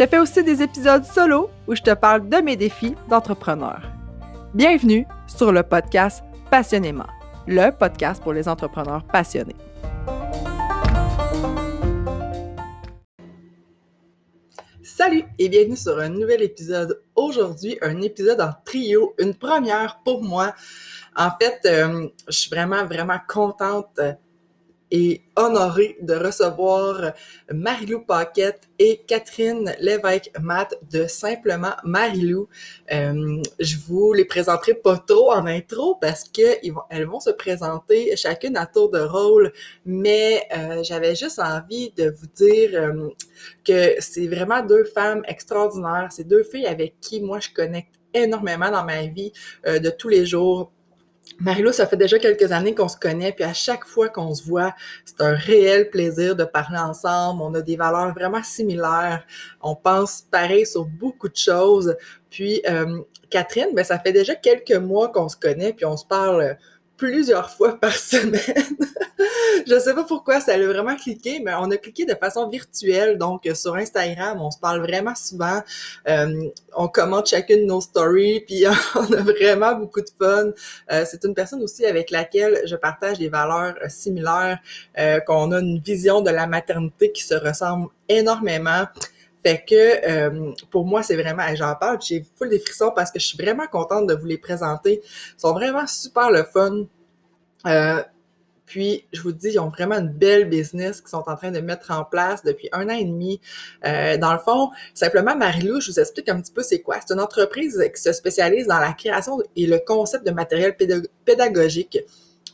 je fais aussi des épisodes solo où je te parle de mes défis d'entrepreneur. Bienvenue sur le podcast Passionnément, le podcast pour les entrepreneurs passionnés. Salut et bienvenue sur un nouvel épisode. Aujourd'hui, un épisode en trio, une première pour moi. En fait, euh, je suis vraiment, vraiment contente et honorée de recevoir Marilou Paquette et Catherine Lévesque-Matt de Simplement Marilou. Euh, je vous les présenterai pas trop en intro parce que vont, vont se présenter chacune à tour de rôle, mais euh, j'avais juste envie de vous dire euh, que c'est vraiment deux femmes extraordinaires. C'est deux filles avec qui moi je connecte énormément dans ma vie euh, de tous les jours Marilou, ça fait déjà quelques années qu'on se connaît, puis à chaque fois qu'on se voit, c'est un réel plaisir de parler ensemble. On a des valeurs vraiment similaires. On pense pareil sur beaucoup de choses. Puis euh, Catherine, ben, ça fait déjà quelques mois qu'on se connaît, puis on se parle plusieurs fois par semaine. je sais pas pourquoi ça a vraiment cliqué, mais on a cliqué de façon virtuelle. Donc, sur Instagram, on se parle vraiment souvent. Euh, on commente chacune nos stories, puis on a vraiment beaucoup de fun. Euh, c'est une personne aussi avec laquelle je partage des valeurs euh, similaires, qu'on a une vision de la maternité qui se ressemble énormément. Fait que euh, pour moi, c'est vraiment, j'en parle, j'ai full des frissons parce que je suis vraiment contente de vous les présenter. Ils sont vraiment super le fun. Euh, puis, je vous dis, ils ont vraiment une belle business qu'ils sont en train de mettre en place depuis un an et demi. Euh, dans le fond, simplement, Marilou, je vous explique un petit peu c'est quoi. C'est une entreprise qui se spécialise dans la création et le concept de matériel pédagogique.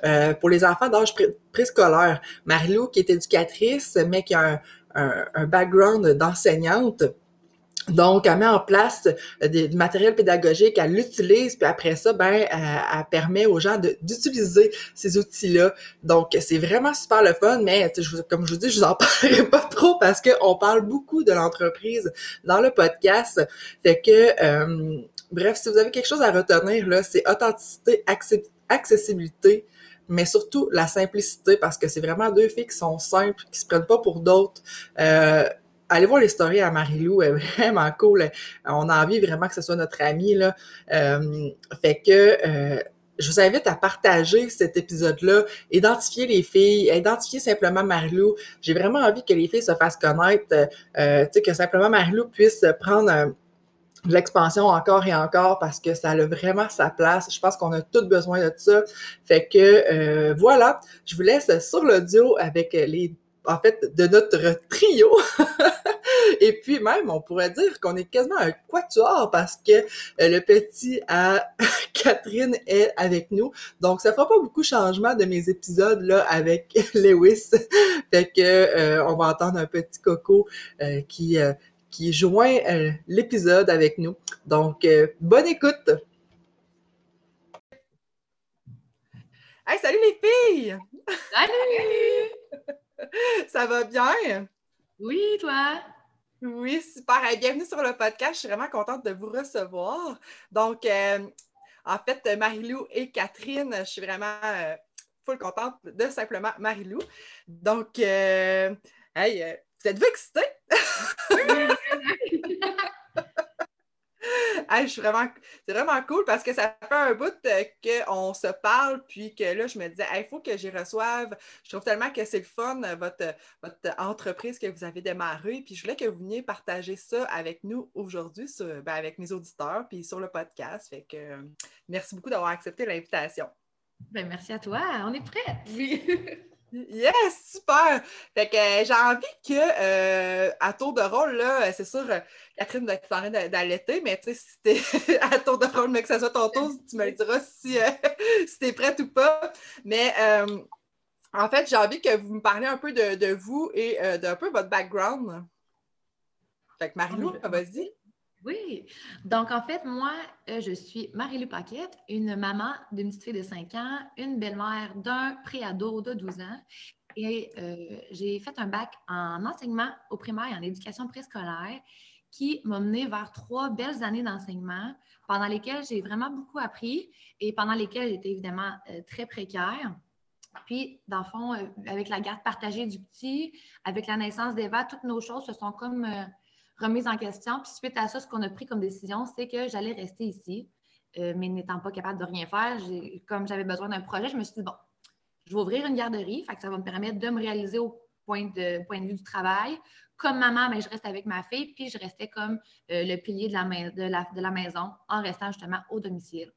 Euh, pour les enfants d'âge préscolaire. Marilou, qui est éducatrice, mais qui a un, un, background d'enseignante. Donc, elle met en place du matériel pédagogique, elle l'utilise, puis après ça, ben, elle, permet aux gens d'utiliser ces outils-là. Donc, c'est vraiment super le fun, mais comme je vous dis, je vous en parlerai pas trop parce qu'on parle beaucoup de l'entreprise dans le podcast. Fait que, euh, bref, si vous avez quelque chose à retenir, là, c'est authenticité, accessibilité, mais surtout la simplicité parce que c'est vraiment deux filles qui sont simples, qui se prennent pas pour d'autres. Euh, allez voir les stories à Marilou, elle est vraiment cool. On a envie vraiment que ce soit notre amie. Là. Euh, fait que euh, je vous invite à partager cet épisode-là, identifier les filles, identifier simplement Marilou. J'ai vraiment envie que les filles se fassent connaître, euh, que simplement Marilou puisse prendre l'expansion encore et encore parce que ça a vraiment sa place. Je pense qu'on a tous besoin de ça. Fait que euh, voilà, je vous laisse sur l'audio avec les en fait de notre trio. et puis même, on pourrait dire qu'on est quasiment un quatuor parce que euh, le petit à Catherine est avec nous. Donc, ça fera pas beaucoup de changement de mes épisodes là avec Lewis. fait que euh, on va entendre un petit coco qui qui joint euh, l'épisode avec nous. Donc, euh, bonne écoute! Hey, salut les filles! Salut! Ça va bien? Oui, toi? Oui, super. bienvenue sur le podcast. Je suis vraiment contente de vous recevoir. Donc, euh, en fait, Marilou et Catherine, je suis vraiment full contente de simplement Marilou. Donc, hey, vous êtes-vous excitée? je suis vraiment, c'est vraiment cool parce que ça fait un bout euh, qu'on se parle, puis que là, je me disais, il faut que j'y reçoive. Je trouve tellement que c'est le fun, euh, votre, votre entreprise que vous avez démarrée. Puis je voulais que vous veniez partager ça avec nous aujourd'hui, ben, avec mes auditeurs, puis sur le podcast. Fait que euh, merci beaucoup d'avoir accepté l'invitation. Ben, merci à toi. On est prêts. Oui. Yes, super! Fait que euh, j'ai envie que, euh, à tour de rôle, là, c'est sûr, euh, Catherine va t'en d'allaiter, mais tu sais, si t'es à tour de rôle, mais que ça soit ton tour, tu me le diras si, si t'es prête ou pas. Mais en fait, j'ai envie que vous me parliez un peu de, vous et d'un peu votre background. Fait que Marilou, vas-y. Oui. Donc, en fait, moi, euh, je suis Marie-Lou Paquette, une maman d'une petite fille de 5 ans, une belle-mère d'un préado de 12 ans. Et euh, j'ai fait un bac en enseignement au primaire et en éducation préscolaire qui m'a mené vers trois belles années d'enseignement pendant lesquelles j'ai vraiment beaucoup appris et pendant lesquelles j'étais évidemment euh, très précaire. Puis, dans le fond, avec la garde partagée du petit, avec la naissance d'Eva, toutes nos choses se sont comme remise en question. Puis suite à ça, ce qu'on a pris comme décision, c'est que j'allais rester ici. Euh, mais n'étant pas capable de rien faire, comme j'avais besoin d'un projet, je me suis dit, bon, je vais ouvrir une garderie, ça va me permettre de me réaliser au point de, point de vue du travail. Comme maman, ben, je reste avec ma fille, puis je restais comme euh, le pilier de la, de, la, maison en restant justement au domicile.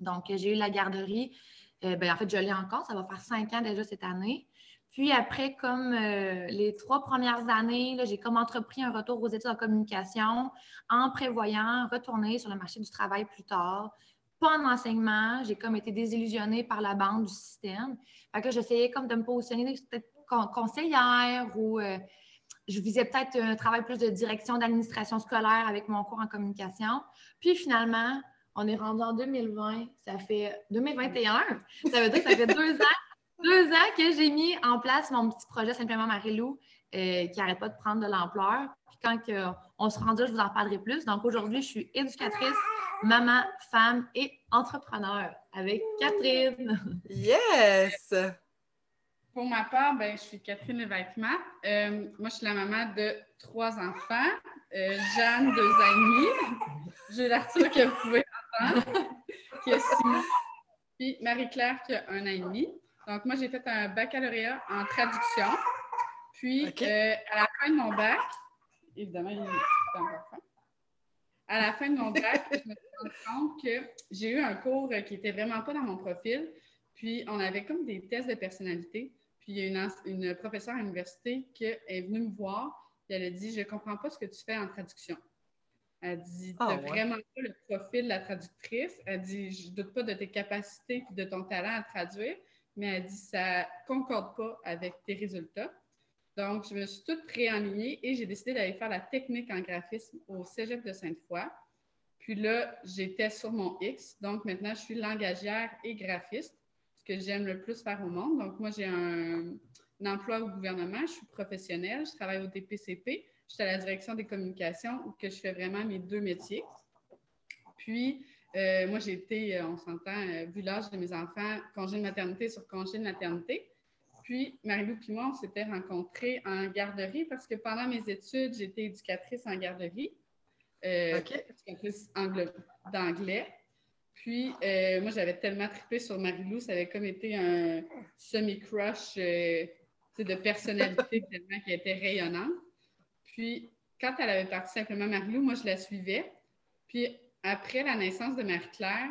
Donc, j'ai eu la garderie. Euh, ben, en fait, je l'ai encore. Ça va faire cinq ans déjà cette année. Puis après, comme euh, les trois premières années, j'ai comme entrepris un retour aux études en communication en prévoyant retourner sur le marché du travail plus tard. Pas en j'ai comme été désillusionnée par la bande du système. Fait que j'essayais comme de me positionner peut-être conseillère ou euh, je visais peut-être un travail plus de direction d'administration scolaire avec mon cours en communication. Puis finalement, on est rendu en 2020, ça fait 2021. Ça veut dire que ça fait deux ans deux ans que j'ai mis en place mon petit projet Simplement Marilou, euh, qui n'arrête pas de prendre de l'ampleur. Puis quand on se rendra, je vous en parlerai plus. Donc aujourd'hui, je suis éducatrice, maman, femme et entrepreneur avec Catherine. Yes! Pour ma part, ben, je suis Catherine Lévêquement. Euh, moi, je suis la maman de trois enfants. Euh, Jeanne, deux ans et demi. J'ai l'Arthur que vous pouvez entendre, qui a six mois. Puis Marie-Claire qui a un an et demi. Donc, moi, j'ai fait un baccalauréat en traduction. Puis, euh, à la fin de mon bac, évidemment, il est encore fin. À la fin de mon bac, je me suis rendu compte que j'ai eu un cours qui n'était vraiment pas dans mon profil. Puis, on avait comme des tests de personnalité. Puis, il y a une, une professeure à l'université qui est venue me voir et elle a dit Je ne comprends pas ce que tu fais en traduction. Elle dit Tu n'as ah, vraiment pas le profil de la traductrice. Elle dit Je ne doute pas de tes capacités et de ton talent à traduire mais elle dit ça concorde pas avec tes résultats. Donc, je me suis toute préenlignée et j'ai décidé d'aller faire la technique en graphisme au Cégep de Sainte-Foy. Puis là, j'étais sur mon X. Donc, maintenant, je suis langagière et graphiste, ce que j'aime le plus faire au monde. Donc, moi, j'ai un, emploi au gouvernement. Je suis professionnelle. Je travaille au DPCP. Je suis à la direction des communications où que je fais vraiment mes deux métiers. Puis, euh, moi, j'ai été, euh, on s'entend, euh, vu l'âge de mes enfants, congé de maternité sur congé de maternité. Puis, Marie-Lou et moi, on s'était rencontrés en garderie parce que pendant mes études, j'étais éducatrice en garderie, éducatrice d'anglais. Puis, moi, j'avais tellement trippé sur Marie-Lou, ça avait comme été un semi-crush de personnalité tellement qu'elle était rayonnante. Puis, quand elle avait parti simplement Marie-Lou, moi, je la suivais. Puis, après la naissance de Marie-Claire,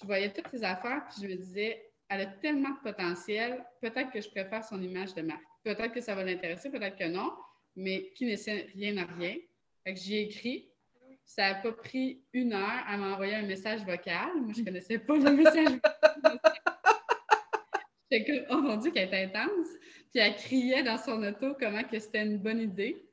je voyais toutes ses affaires, puis je me disais, elle a tellement de potentiel, peut-être que je préfère son image de marque. Peut-être que ça va l'intéresser, peut-être que non, mais qui ne sait rien à rien. Fait j'y ai écrit. Ça n'a pas pris une heure à m'envoyer un message vocal. Moi, je ne connaissais pas le message vocal. J'étais comme, oh mon Dieu, qu'elle est intense. Puis elle criait dans son auto comment que c'était une bonne idée.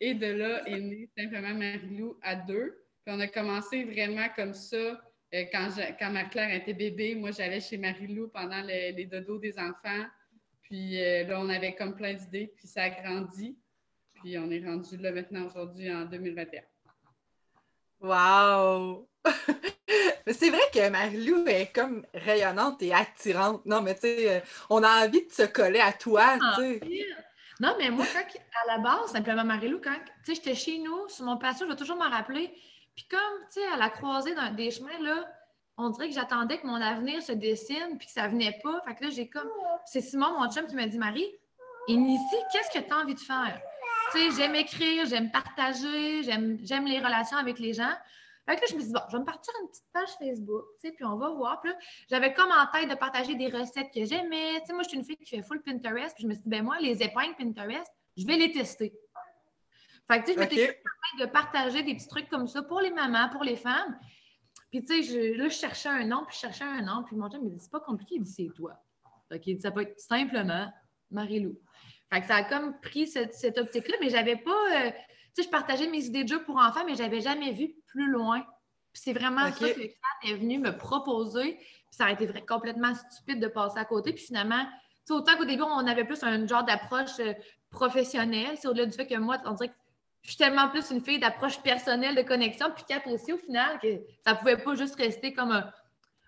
Et de là est née simplement Marie-Lou à deux. Puis on a commencé vraiment comme ça. Euh, quand, quand Marie-Claire était bébé, moi, j'allais chez Marie-Lou pendant les dodos des enfants. Puis euh, là, on avait comme plein d'idées, puis ça a grandi. Puis on est rendu là maintenant aujourd'hui en 2021. Wow! mais c'est vrai que Marie-Lou est comme rayonnante et attirante. Non, mais tu sais, euh, on a envie de se coller à toi, tu sais. Ah, non, mais moi, quand, à la base, simplement Marie-Lou, quand j'étais chez nous, sur mon patio, je vais toujours m'en rappeler, puis comme, tu sais, à la croisée d'un des chemins, là, on dirait que j'attendais que mon avenir se dessine, puis que ça venait pas. Fait que là, j'ai comme... C'est Simon, mon chum, qui m'a dit, Marie, initie, qu'est-ce que tu as envie de faire? Tu sais, j'aime écrire, j'aime partager, j'aime les relations avec les gens. Fait que là, je me suis dit, bon, je vais me partir une petite page Facebook, tu sais, puis on va voir. Puis j'avais comme en tête de partager des recettes que j'aimais. Tu sais, moi, je suis une fille qui fait full Pinterest, puis je me suis dit, ben moi, les épingles Pinterest, je vais les tester. Fait que, tu sais, je m'étais de partager des petits trucs comme ça pour les mamans, pour les femmes. Puis, tu sais, là, je cherchais un nom, puis je cherchais un nom, puis mon chum me dit, c'est pas compliqué, il dit, c'est toi. Fait qu'il dit, ça peut être simplement Marie-Lou. Fait que ça a comme pris cette, optique-là, mais j'avais pas. Euh, sais, je partageais mes idées de jeu pour enfants, mais je n'avais jamais vu plus loin. Puis c'est vraiment ça que Kat est venu me proposer. Puis ça a été complètement stupide de passer à côté. Puis finalement, autant qu'au début, on avait plus un genre d'approche euh, professionnelle. C'est au-delà du fait que moi, on dirait que je suis tellement plus une fille d'approche personnelle, de connexion. Puis Kat aussi, au final, que ça ne pouvait pas juste rester comme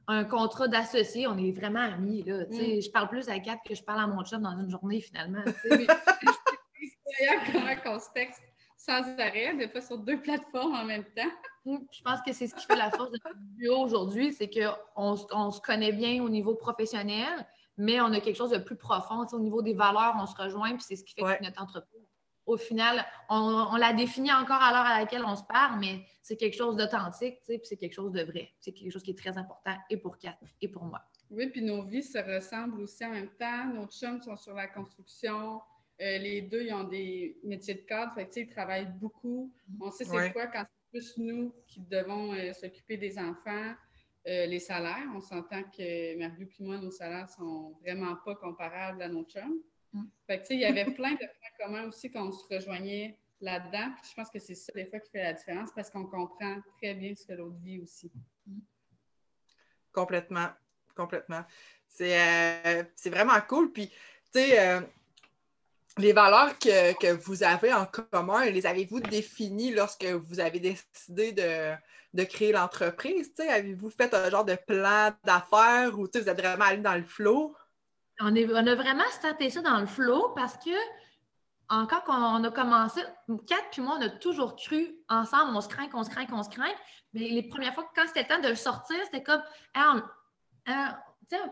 un, contrat d'associé. On est vraiment amis. Là, mm. Je parle plus à Kat que je parle à mon chum dans une journée, finalement. C'est comment on se texte sans arrêt, des fois sur deux plateformes en même temps. Mm, je pense que c'est ce qui fait la force de notre duo aujourd'hui, c'est qu'on on se connaît bien au niveau professionnel, mais on a quelque chose de plus profond. Au niveau des valeurs, on se rejoint, puis c'est ce qui fait que notre entreprise, au final, on, la définit encore à l'heure à laquelle on se parle, mais c'est quelque chose d'authentique, puis c'est quelque chose de vrai. C'est quelque chose qui est très important et pour Kat et pour moi. Oui, puis nos vies se ressemblent aussi en même temps. Nos chums sont sur la construction. Euh, les deux, ils ont des métiers de cadre, fait ils travaillent beaucoup. On sait c'est quoi quand c'est plus nous qui devons euh, s'occuper des enfants. Euh, les salaires, on s'entend que Marie et moi, nos salaires sont vraiment pas comparables à nos chums. Il y avait plein de points communs aussi qu'on se rejoignait là-dedans. je pense que c'est ça, des fois, qui fait la différence parce qu'on comprend très bien ce que l'autre vit aussi. Complètement. Complètement. C'est vraiment cool. Puis, tu sais, les valeurs que, vous avez en commun, les avez-vous définies lorsque vous avez décidé de, créer l'entreprise? Avez-vous fait un genre de plan d'affaires ou vous êtes vraiment allé dans le flow? On, on a vraiment starté ça dans le flow parce que, encore qu'on a commencé, quatre puis moi, on a toujours cru ensemble, on se craint, on se craint, on se craint. Mais les premières fois, quand c'était temps de le sortir, c'était comme, un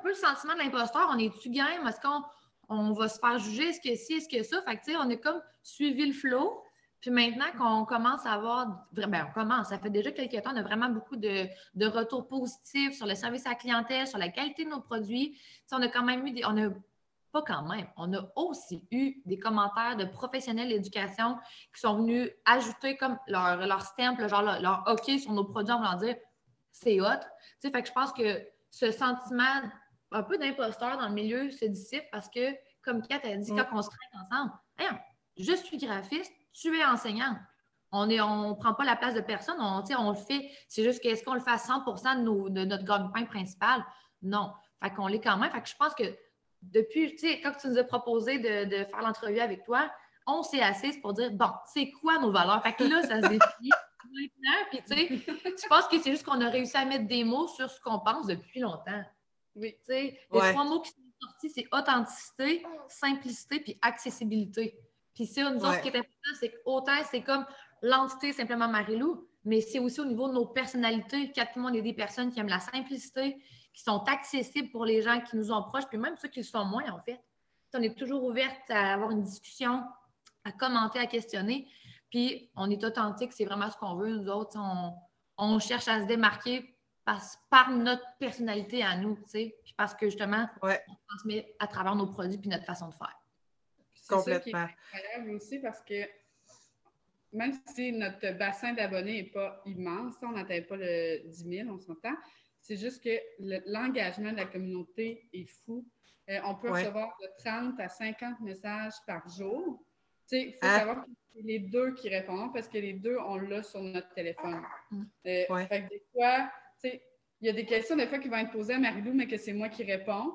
peu le sentiment de l'imposteur, on est-tu game? Est-ce qu'on on va se faire juger, est-ce que si, est-ce que ça? Fait que, on a comme suivi le flow. Puis maintenant qu'on commence à avoir, ben, on commence, ça fait déjà quelques temps, on a vraiment beaucoup de, retours positifs sur le service à la clientèle, sur la qualité de nos produits. on a quand même eu des, on a pas quand même, on a aussi eu des commentaires de professionnels d'éducation qui sont venus ajouter comme leur, leur stamp, genre leur, OK sur nos produits en voulant dire c'est hot. fait que je pense que ce sentiment un peu d'imposteur dans le milieu se dissipe parce que, comme Kat a dit, quand on se traite ensemble, je suis graphiste, tu es enseignante. On ne on prend pas la place de personne, on, on le fait. C'est juste qu'est-ce qu'on le fait à 100 de, de notre gagne-pain principal? Non. Fait qu'on l'est quand même. Fait que je pense que depuis, tu sais, quand tu nous as proposé de, faire l'entrevue avec toi, on s'est assis pour dire, bon, c'est quoi nos valeurs? Fait que là, ça se définit maintenant. Puis, tu sais, je pense que c'est juste qu'on a réussi à mettre des mots sur ce qu'on pense depuis longtemps. Oui. Les trois mots qui sont sortis, c'est authenticité, simplicité puis accessibilité. Puis ça, nous autres, ce qui est important, c'est qu'autant c'est comme l'entité simplement Marilou, mais c'est aussi au niveau de nos personnalités. Quatre monde est des personnes qui aiment la simplicité, qui sont accessibles pour les gens qui nous ont proches, puis même ceux qui le sont moins, en fait. On est toujours ouverte à avoir une discussion, à commenter, à questionner. Puis on est authentique, c'est vraiment ce qu'on veut. Nous autres, on, on cherche à se démarquer par, notre personnalité à nous, tu sais, puis parce que justement, on transmet à travers nos produits puis notre façon de faire. Complètement. C'est incroyable aussi parce que même si notre bassin d'abonnés n'est pas immense, on n'atteint pas le 10 000, on s'entend, c'est juste que l'engagement de la communauté est fou. Euh, on peut recevoir de 30 à 50 messages par jour. Il faut ah. savoir que c'est les deux qui répondent parce que les deux, on l'a sur notre téléphone. Mm. Euh, fait que des fois, il y a des questions des fois qui vont être posées à Marilou, mais que c'est moi qui réponds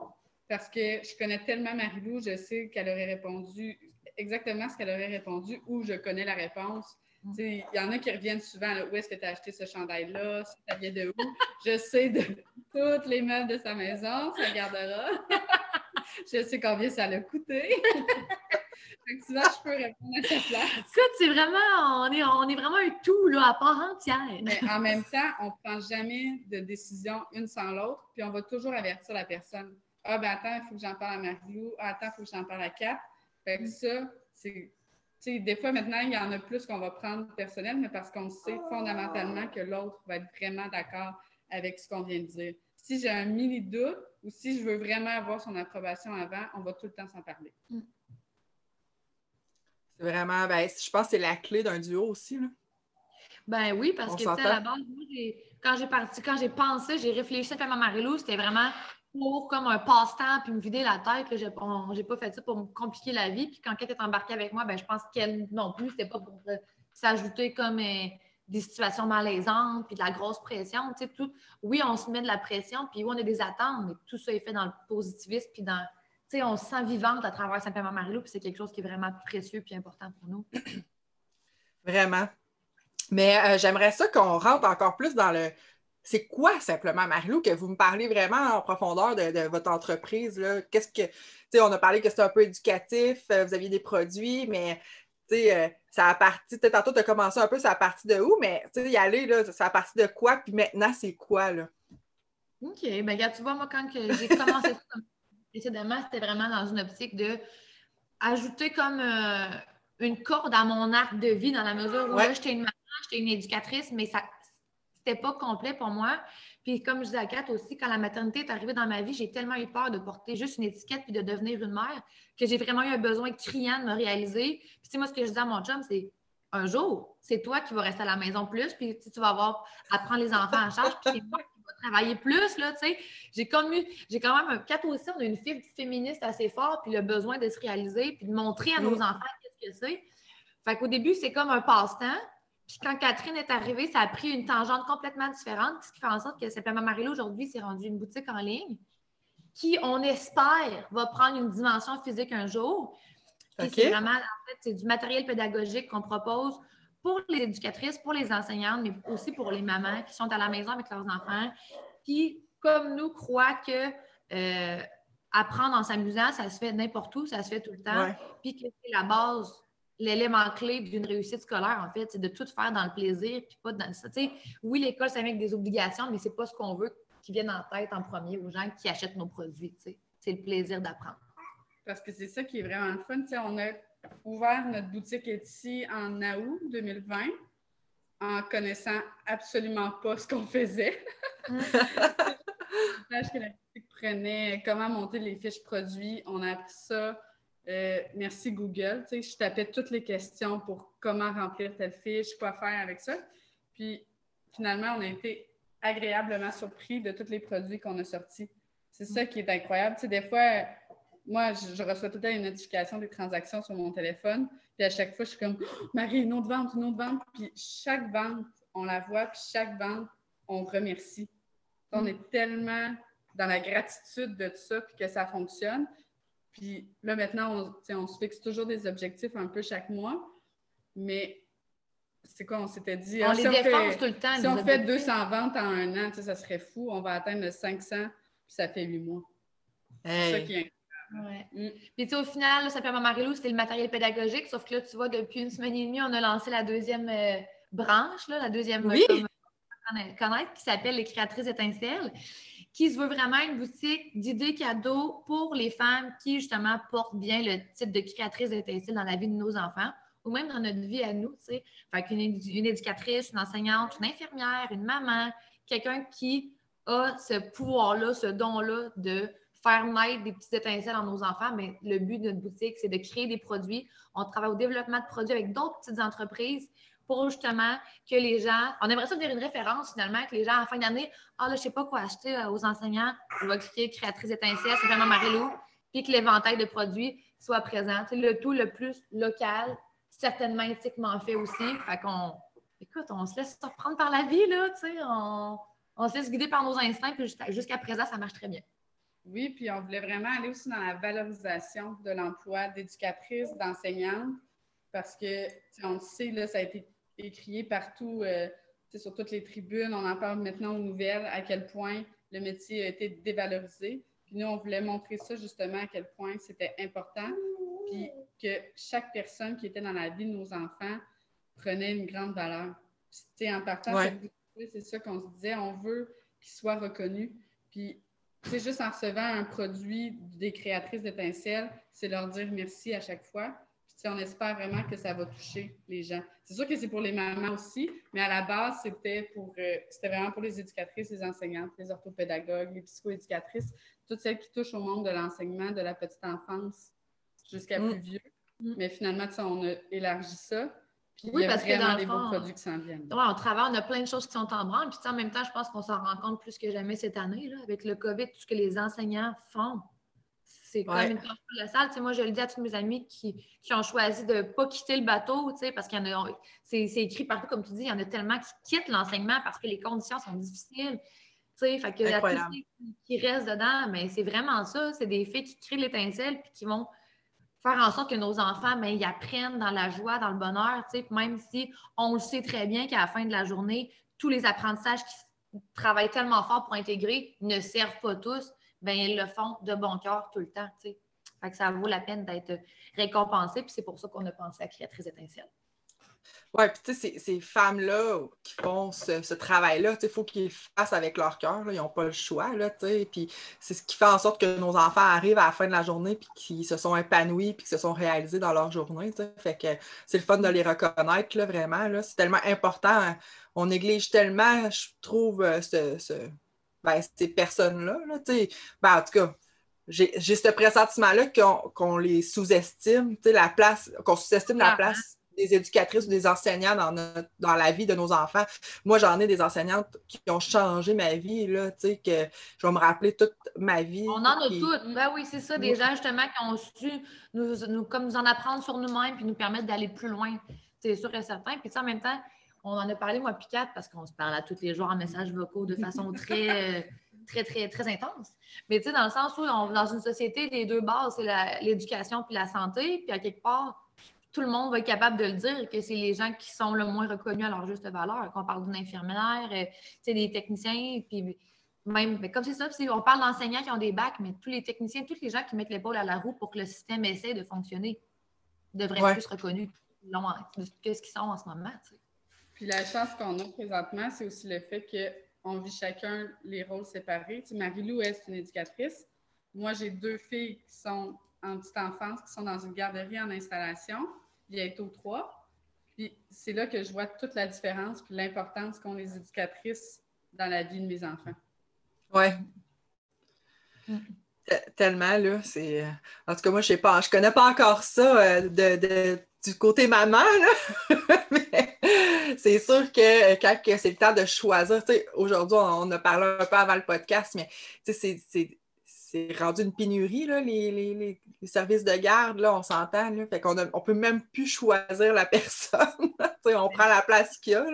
parce que je connais tellement Marilou, je sais qu'elle aurait répondu exactement ce qu'elle aurait répondu ou je connais la réponse. Mm. Il y en a qui reviennent souvent où est-ce que tu as acheté ce chandail-là, ça vient de où? je sais de toutes les meubles de sa maison, ça gardera. je sais combien ça l'a coûté. je peux répondre à ta place. Écoute, c'est vraiment, on est, on est vraiment un tout, là, à part entière. Mais en même temps, on ne prend jamais de décision une sans l'autre, puis on va toujours avertir la personne. Ah, ben attends, il faut que j'en parle à Marie-Lou. Ah, attends, il faut que j'en parle à Cap. Fait que ça, c'est. Tu sais, des fois, maintenant, il y en a plus qu'on va prendre personnel, mais parce qu'on sait fondamentalement que l'autre va être vraiment d'accord avec ce qu'on vient de dire. Si j'ai un mini-doute ou si je veux vraiment avoir son approbation avant, on va tout le temps s'en parler. Mm. Vraiment, ben, je pense que c'est la clé d'un duo aussi. Là. Ben oui, parce que à la base, quand j'ai parti, quand j'ai pensé, j'ai réfléchi à ma Marilou, c'était vraiment pour comme un passe-temps puis me vider la tête. Je n'ai pas fait ça pour me compliquer la vie. Puis quand elle est embarquée avec moi, ben, je pense qu'elle non plus, c'était pas pour euh, s'ajouter comme euh, des situations malaisantes, puis de la grosse pression. Tout, oui, on se met de la pression, puis oui, on a des attentes, mais tout ça est fait dans le positivisme, puis dans, tu sais, on se sent vivante à travers Simplement Marilou, puis c'est quelque chose qui est vraiment précieux puis important pour nous. Vraiment. Mais euh, j'aimerais ça qu'on rentre encore plus dans le. C'est quoi simplement Marilou que vous me parlez vraiment en profondeur de, votre entreprise? Qu'est-ce que. Tu sais, on a parlé que c'était un peu éducatif, euh, vous aviez des produits, mais tu sais, euh, ça a parti. Tantôt, tu as commencé un peu, ça a parti de où, mais tu sais, y aller, là, ça a parti de quoi, puis maintenant, c'est quoi, là? OK. Ben, regarde, tu vois, moi, quand j'ai commencé ça, précédemment, c'était vraiment dans une optique de ajouter comme une corde à mon arc de vie dans la mesure où j'étais une maman, j'étais une éducatrice, mais ça c'était pas complet pour moi. Puis comme je disais à Kat aussi, quand la maternité est arrivée dans ma vie, j'ai tellement eu peur de porter juste une étiquette puis de devenir une mère que j'ai vraiment eu un besoin criant de me réaliser. Puis moi, ce que je dis à mon chum, c'est un jour, c'est toi qui vas rester à la maison plus, puis tu vas avoir à prendre les enfants en charge, puis c'est moi qui va travailler plus, là, tu sais. J'ai comme j'ai quand même un Kat aussi, on a une fibre féministe assez forte, puis le besoin de se réaliser, puis de montrer à nos enfants qu'est-ce que c'est. Fait qu'au début, c'est comme un passe-temps. Puis quand Catherine est arrivée, ça a pris une tangente complètement différente, ce qui fait en sorte que Simplement Marilo, aujourd'hui, c'est rendu une boutique en ligne qui, on espère, va prendre une dimension physique un jour. C'est vraiment, en fait, c'est du matériel pédagogique qu'on propose pour les éducatrices, pour les enseignantes, mais aussi pour les mamans qui sont à la maison avec leurs enfants, qui, comme nous, croient que euh, apprendre en s'amusant, ça se fait n'importe où, ça se fait tout le temps, puis que c'est la base l'élément clé d'une réussite scolaire, en fait, c'est de tout faire dans le plaisir, puis pas dans ça. oui, l'école, ça vient avec des obligations, mais c'est pas ce qu'on veut qui vienne en tête en premier aux gens qui achètent nos produits. C'est le plaisir d'apprendre. Parce que c'est ça qui est vraiment le fun. on a ouvert notre boutique ici en août 2020 en connaissant absolument pas ce qu'on faisait. Que la boutique prenait comment monter les fiches produits. On a appris ça euh, merci Google. Tu sais, je tapais toutes les questions pour comment remplir telle fiche, quoi faire avec ça. Puis finalement, on a été agréablement surpris de tous les produits qu'on a sortis. C'est ça qui est incroyable. Tu sais, des fois, moi, je, reçois tout le temps une notification des transactions sur mon téléphone. Puis à chaque fois, je suis comme oh, Marie, une autre vente, une autre vente. Puis chaque vente, on la voit, puis chaque vente, on remercie. On est tellement dans la gratitude de tout ça, puis que ça fonctionne. Puis là, maintenant, on, on, se fixe toujours des objectifs un peu chaque mois, mais c'est quoi, on s'était dit? On ah, les si défonce tout le temps. Si on fait 200 ventes en un an, ça serait fou. On va atteindre le 500, puis ça fait huit mois. C'est ça qui est Ouais. Mm. Puis tu sais, au final, ça s'appelle Marilou, c'était le matériel pédagogique, sauf que là, tu vois, depuis une semaine et demie, on a lancé la deuxième euh, branche, là, la deuxième oui. connaître, qui s'appelle les créatrices étincelles qui se veut vraiment une boutique d'idées cadeaux pour les femmes qui, justement, portent bien le titre de créatrice d'étincelles dans la vie de nos enfants ou même dans notre vie à nous, tu sais. Fait qu'une une éducatrice, une enseignante, une infirmière, une maman, quelqu'un qui a ce pouvoir-là, ce don-là de faire naître des petites étincelles dans nos enfants, mais le but de notre boutique, c'est de créer des produits. On travaille au développement de produits avec d'autres petites entreprises pour justement que les gens, on aimerait ça devenir une référence finalement, que les gens en fin d'année, ah là, je sais pas quoi acheter euh, aux enseignants, on va créer créatrice étincelle, c'est vraiment Marilou, puis que l'éventail de produits soit présent. Le tout le plus local, certainement éthiquement fait aussi. Fait qu'on, écoute, on se laisse surprendre par la vie, là, tu sais, on, on se laisse guider par nos instincts, puis jusqu'à présent, ça marche très bien. Oui, puis on voulait vraiment aller aussi dans la valorisation de l'emploi d'éducatrice, d'enseignante, parce que, on le sait, là, ça a été écrié partout, euh, sur toutes les tribunes. On en parle maintenant aux nouvelles, à quel point le métier a été dévalorisé. Puis nous, on voulait montrer ça justement à quel point c'était important, puis que chaque personne qui était dans la vie de nos enfants prenait une grande valeur. Puis, en partant, c'est ça qu'on se disait, on veut qu'ils soient reconnus. Puis, c'est juste en recevant un produit des créatrices d'étincelles, c'est leur dire merci à chaque fois on espère vraiment que ça va toucher les gens. C'est sûr que c'est pour les mamans aussi, mais à la base, c'était pour euh, c'était vraiment pour les éducatrices, les enseignantes, les orthopédagogues, les psychoéducatrices, toutes celles qui touchent au monde de l'enseignement, de la petite enfance jusqu'à mm. plus vieux. Mm. Mais finalement, on a élargi ça. Puis oui, il y a parce vraiment que des beaux produits qui s'en viennent. On travaille, on a plein de choses qui sont en branle. Puis en même temps, je pense qu'on s'en rend compte plus que jamais cette année, là, avec le COVID, tout ce que les enseignants font C'est comme une porte de la salle. moi, je le dis à tous mes amis qui, ont choisi de ne pas quitter le bateau, parce qu'il y en a, c'est écrit partout, comme tu dis, il y en a tellement qui quittent l'enseignement parce que les conditions sont difficiles. Fait que la qui restent dedans, mais c'est vraiment ça. C'est des filles qui créent l'étincelle puis qui vont faire en sorte que nos enfants, mais ils apprennent dans la joie, dans le bonheur, même si on le sait très bien qu'à la fin de la journée, tous les apprentissages qui travaillent tellement fort pour intégrer ne servent pas tous, ben ils le font de bon cœur tout le temps. Fait que ça vaut la peine d'être récompensé, puis c'est pour ça qu'on a pensé à Créatrice Étincelle. Oui, puis tu sais, ces, femmes-là qui font ce, travail-là, il faut qu'ils le fassent avec leur cœur. Ils n'ont pas le choix. Puis c'est ce qui fait en sorte que nos enfants arrivent à la fin de la journée puis qu'ils se sont épanouis puis qu'ils se sont réalisés dans leur journée. Fait que c'est le fun de les reconnaître, là, vraiment. Là. C'est tellement important. On néglige tellement, je trouve, euh, ce, ben, ces personnes-là. Là, ben, en tout cas, j'ai ce pressentiment-là qu'on les sous-estime, la place, qu'on sous-estime la place des éducatrices ou des enseignants dans, dans la vie de nos enfants. Moi, j'en ai des enseignantes qui ont changé ma vie, là, tu sais, que je vais me rappeler toute ma vie. On en a toutes. Ben oui, c'est ça, des gens justement qui ont su nous, comme nous en apprendre sur nous-mêmes puis nous permettre d'aller plus loin. C'est sûr et certain. Puis en même temps, on en a parlé, moi, puis parce qu'on se parle à tous les jours en messages vocaux de façon très, très, très, très intense. Mais tu sais, dans le sens où, on, dans une société, les deux bases, c'est l'éducation puis la santé. Puis à quelque part, tout le monde va être capable de le dire, que c'est les gens qui sont le moins reconnus à leur juste valeur. Quand on parle d'une infirmière, euh, des techniciens, puis même, comme c'est ça, on parle d'enseignants qui ont des bacs, mais tous les techniciens, tous les gens qui mettent l'épaule à la roue pour que le système essaie de fonctionner devraient être plus reconnus que ce qu'ils sont en ce moment. Puis la chance qu'on a présentement, c'est aussi le fait qu'on vit chacun les rôles séparés. Tu Marie-Lou est une éducatrice. Moi, j'ai deux filles qui sont en petite enfance qui sont dans une garderie en installation, bientôt trois. Puis c'est là que je vois toute la différence puis l'importance qu'ont les éducatrices dans la vie de mes enfants. Oui. Tellement, là, c'est... Euh, en tout cas, moi, je sais pas, je connais pas encore ça euh, de, du côté maman, là. C'est sûr que euh, quand c'est le temps de choisir, aujourd'hui, on, a parlé un peu avant le podcast, mais c'est rendu une pénurie, là, les, services de garde, là, on s'entend. Fait qu'on on peut même plus choisir la personne. on prend la place qu'il y a.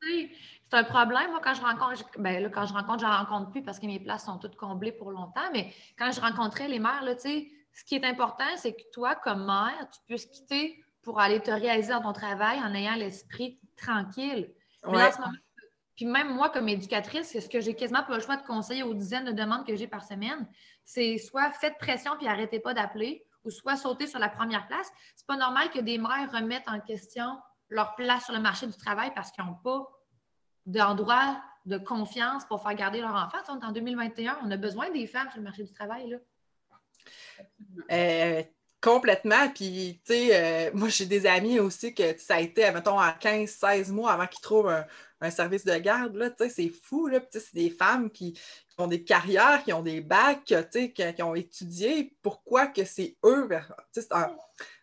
C'est un problème, moi, quand je rencontre, ben, là, quand je rencontre, je ne rencontre plus parce que mes places sont toutes comblées pour longtemps, mais quand je rencontrais les mères, là, ce qui est important, c'est que toi, comme mère, tu puisses quitter pour aller te réaliser dans ton travail en ayant l'esprit tranquille. Puis même moi, comme éducatrice, ce que j'ai quasiment pas le choix de conseiller aux dizaines de demandes que j'ai par semaine. C'est soit faites pression puis arrêtez pas d'appeler, ou soit sauter sur la première place. C'est pas normal que des mères remettent en question leur place sur le marché du travail parce qu'ils n'ont pas d'endroit de confiance pour faire garder leur enfant. En 2021, on a besoin des femmes sur le marché du travail. Là. Euh, complètement. Puis, tu sais, euh, moi, j'ai des amis aussi que ça a été, mettons, à 15-16 mois avant qu'ils trouvent un, un service de garde, là, c'est fou, là, c'est des femmes qui, ont des carrières, qui ont des bacs, qui, qui ont étudié, pourquoi que c'est eux,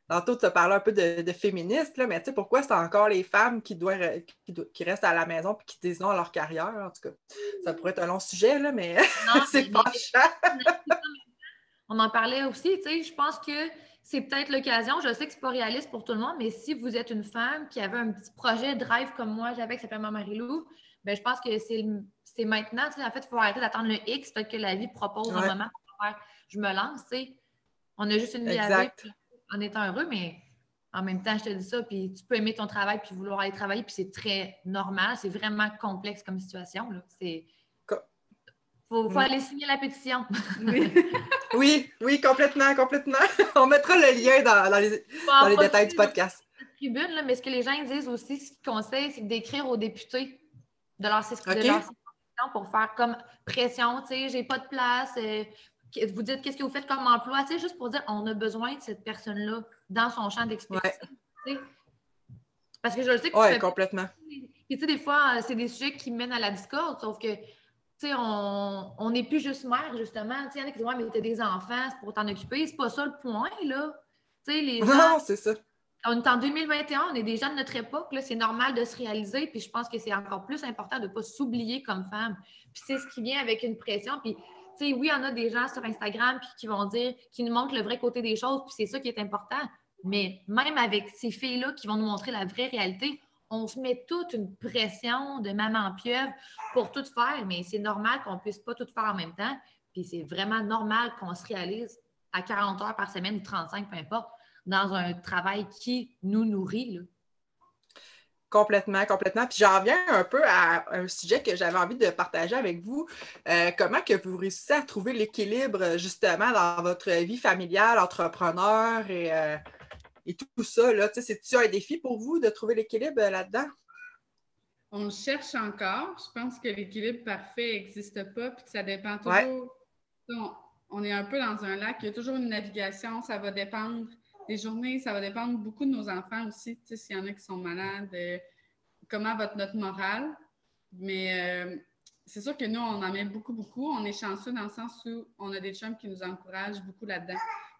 tantôt tu as parlé un peu de, de féministes, là, mais pourquoi c'est encore les femmes qui, doivent, qui, restent à la maison et qui disent non à leur carrière, en tout cas, ça pourrait être un long sujet, là, mais c'est pas cher. On en parlait aussi, tu sais, je pense que c'est peut-être l'occasion. Je sais que c'est pas réaliste pour tout le monde, mais si vous êtes une femme qui avait un petit projet drive comme moi j'avais, qui s'appelle Marie-Lou, ben, je pense que c'est maintenant. En fait, il faut arrêter d'attendre le X, peut-être que la vie propose un moment pour faire je me lance. On a juste une vie à vivre en étant heureux, mais en même temps, je te dis ça, puis tu peux aimer ton travail puis vouloir aller travailler, puis c'est très normal. C'est vraiment complexe comme situation. C'est faut, faut aller signer la pétition. Oui. oui, complètement, complètement. On mettra le lien dans, les, dans les détails du podcast. Tribune, là, mais ce que les gens disent aussi, ce qu'ils conseillent, c'est d'écrire aux députés de leur, okay. pour faire comme pression, tu sais, j'ai pas de place. Euh, vous dites qu'est-ce que vous faites comme emploi, tu sais, juste pour dire on a besoin de cette personne-là dans son champ d'expertise. Parce que je le sais que Oui, complètement. Puis, tu sais, des fois, c'est des sujets qui mènent à la discorde, sauf que on n'est plus juste mère, justement. Il y en a qui disent Ouais, mais tu as des enfants, c'est pour t'en occuper. C'est pas ça le point, là. les non, c'est ça. On est en 2021, on est gens de notre époque, c'est normal de se réaliser, puis je pense que c'est encore plus important de ne pas s'oublier comme femme. Puis c'est ce qui vient avec une pression. Puis, Tu sais, oui, on a des gens sur Instagram puis qui vont dire, qui nous montrent le vrai côté des choses, puis c'est ça qui est important. Mais même avec ces filles-là qui vont nous montrer la vraie réalité, on se met toute une pression de maman pieuvre pour tout faire, mais c'est normal qu'on ne puisse pas tout faire en même temps. Puis c'est vraiment normal qu'on se réalise à 40 heures par semaine ou 35, peu importe, dans un travail qui nous nourrit. Complètement, complètement. Puis j'en viens un peu à un sujet que j'avais envie de partager avec vous. Euh, comment que vous réussissez à trouver l'équilibre justement dans votre vie familiale, entrepreneur et, euh, et tout ça? C'est-tu un défi pour vous de trouver l'équilibre euh, là-dedans? On le cherche encore. Je pense que l'équilibre parfait n'existe pas, puis que ça dépend toujours. On, est un peu dans un lac, il y a toujours une navigation, ça va dépendre des journées, ça va dépendre beaucoup de nos enfants aussi, s'il y en a qui sont malades, euh, comment va notre morale. Mais euh, c'est sûr que nous, on en met beaucoup, beaucoup. On est chanceux dans le sens où on a des chums qui nous encouragent beaucoup là-dedans.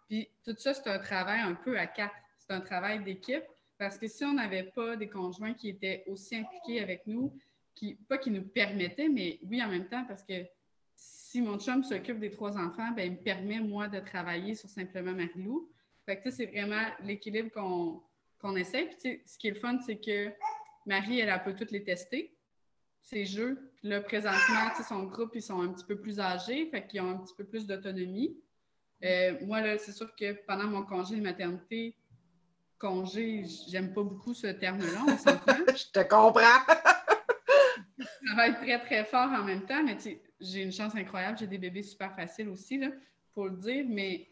Puis tout ça, c'est un travail un peu à quatre c'est un travail d'équipe. Parce que si on n'avait pas des conjoints qui étaient aussi impliqués avec nous, qui, pas qui nous permettaient, mais oui en même temps, parce que si mon chum s'occupe des trois enfants, ben, il me permet, moi, de travailler sur simplement Marilou. Fait que, c'est vraiment l'équilibre qu'on essaie. Puis, ce qui est le fun, c'est que Marie, elle, elle, peut toutes les tester, ses jeux. Puis là, présentement, son groupe, ils sont un petit peu plus âgés, fait qu'ils ont un petit peu plus d'autonomie. Euh, moi, là, c'est sûr que pendant mon congé de maternité, congé, j'aime pas beaucoup ce terme-là, on s'entend. Je te comprends. ça va être très, très fort en même temps, mais j'ai une chance incroyable. J'ai des bébés super faciles aussi, là, pour le dire, mais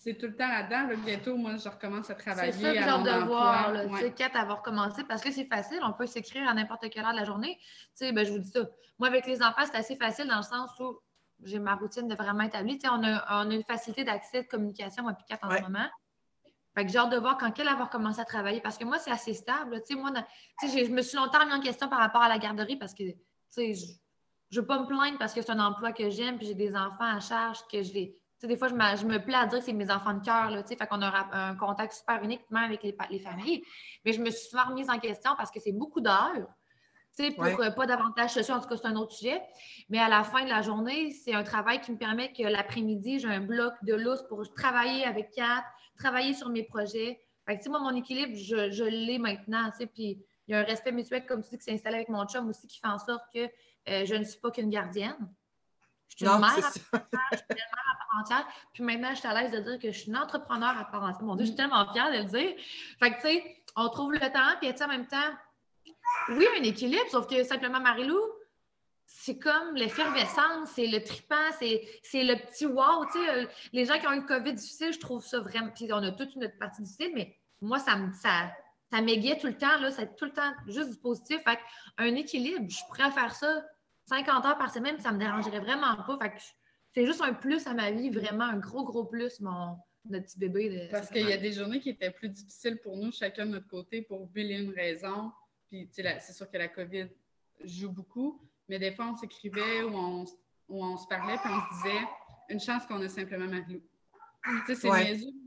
c'est tout le temps là-dedans. bientôt, moi, je recommence à travailler. C'est ça que j'ai hâte de voir, là, ouais. Kat, avoir commencé, parce que c'est facile, on peut s'écrire à n'importe quelle heure de la journée. Tu ben, je vous dis ça. Moi, avec les enfants, c'est assez facile dans le sens où j'ai ma routine de vraiment établie. on a, on a une facilité d'accès de communication, moi, puis Kat, en ce moment. Fait que j'ai hâte de voir quand elle va recommencer à travailler parce que moi, c'est assez stable. Tu sais, moi, je me suis longtemps mis en question par rapport à la garderie parce que, tu sais, je ne veux pas me plaindre parce que c'est un emploi que j'aime puis j'ai des enfants à charge que je. Tu sais, des fois, je je me plais à dire que c'est mes enfants de cœur, tu sais, qu'on a un, contact super unique même avec les, les, familles. Mais je me suis souvent remise en question parce que c'est beaucoup d'heures pour euh, pas davantage sociaux, en tout cas, c'est un autre sujet. Mais à la fin de la journée, c'est un travail qui me permet que l'après-midi, j'ai un bloc de lousse pour travailler avec Kat, travailler sur mes projets. Fait que, moi, mon équilibre, je, je l'ai maintenant, puis il y a un respect mutuel, comme tu dis, qui s'est installé avec mon chum aussi, qui fait en sorte que euh, je ne suis pas qu'une gardienne. Je suis une mère à part entière, je suis une mère à part entière. Puis maintenant, je suis à l'aise de dire que je suis une entrepreneur à part entière. Mon Dieu, je suis tellement fière de le dire. Fait que, tu sais, on trouve le temps, puis en même temps, oui, un équilibre, sauf que simplement, Marilou, c'est comme l'effervescence, c'est le tripant, c'est, le petit wow. Tu sais, euh, les gens qui ont eu le COVID difficile, je trouve ça vraiment. Puis on a toute une partie difficile, mais moi, ça me. Ça, ça m'égayait tout le temps, là, c'est tout le temps juste du positif. Fait un équilibre, je pourrais faire ça 50 heures par semaine, ça me dérangerait vraiment pas. Fait c'est juste un plus à ma vie, vraiment un gros, gros plus, mon, notre petit bébé. Parce qu'il y a des journées qui étaient plus difficiles pour nous, chacun de notre côté, pour mille une raison. Puis, c'est sûr que la COVID joue beaucoup, mais des fois, on s'écrivait ou on, on, se parlait, puis on se disait une chance qu'on a simplement sais, c'est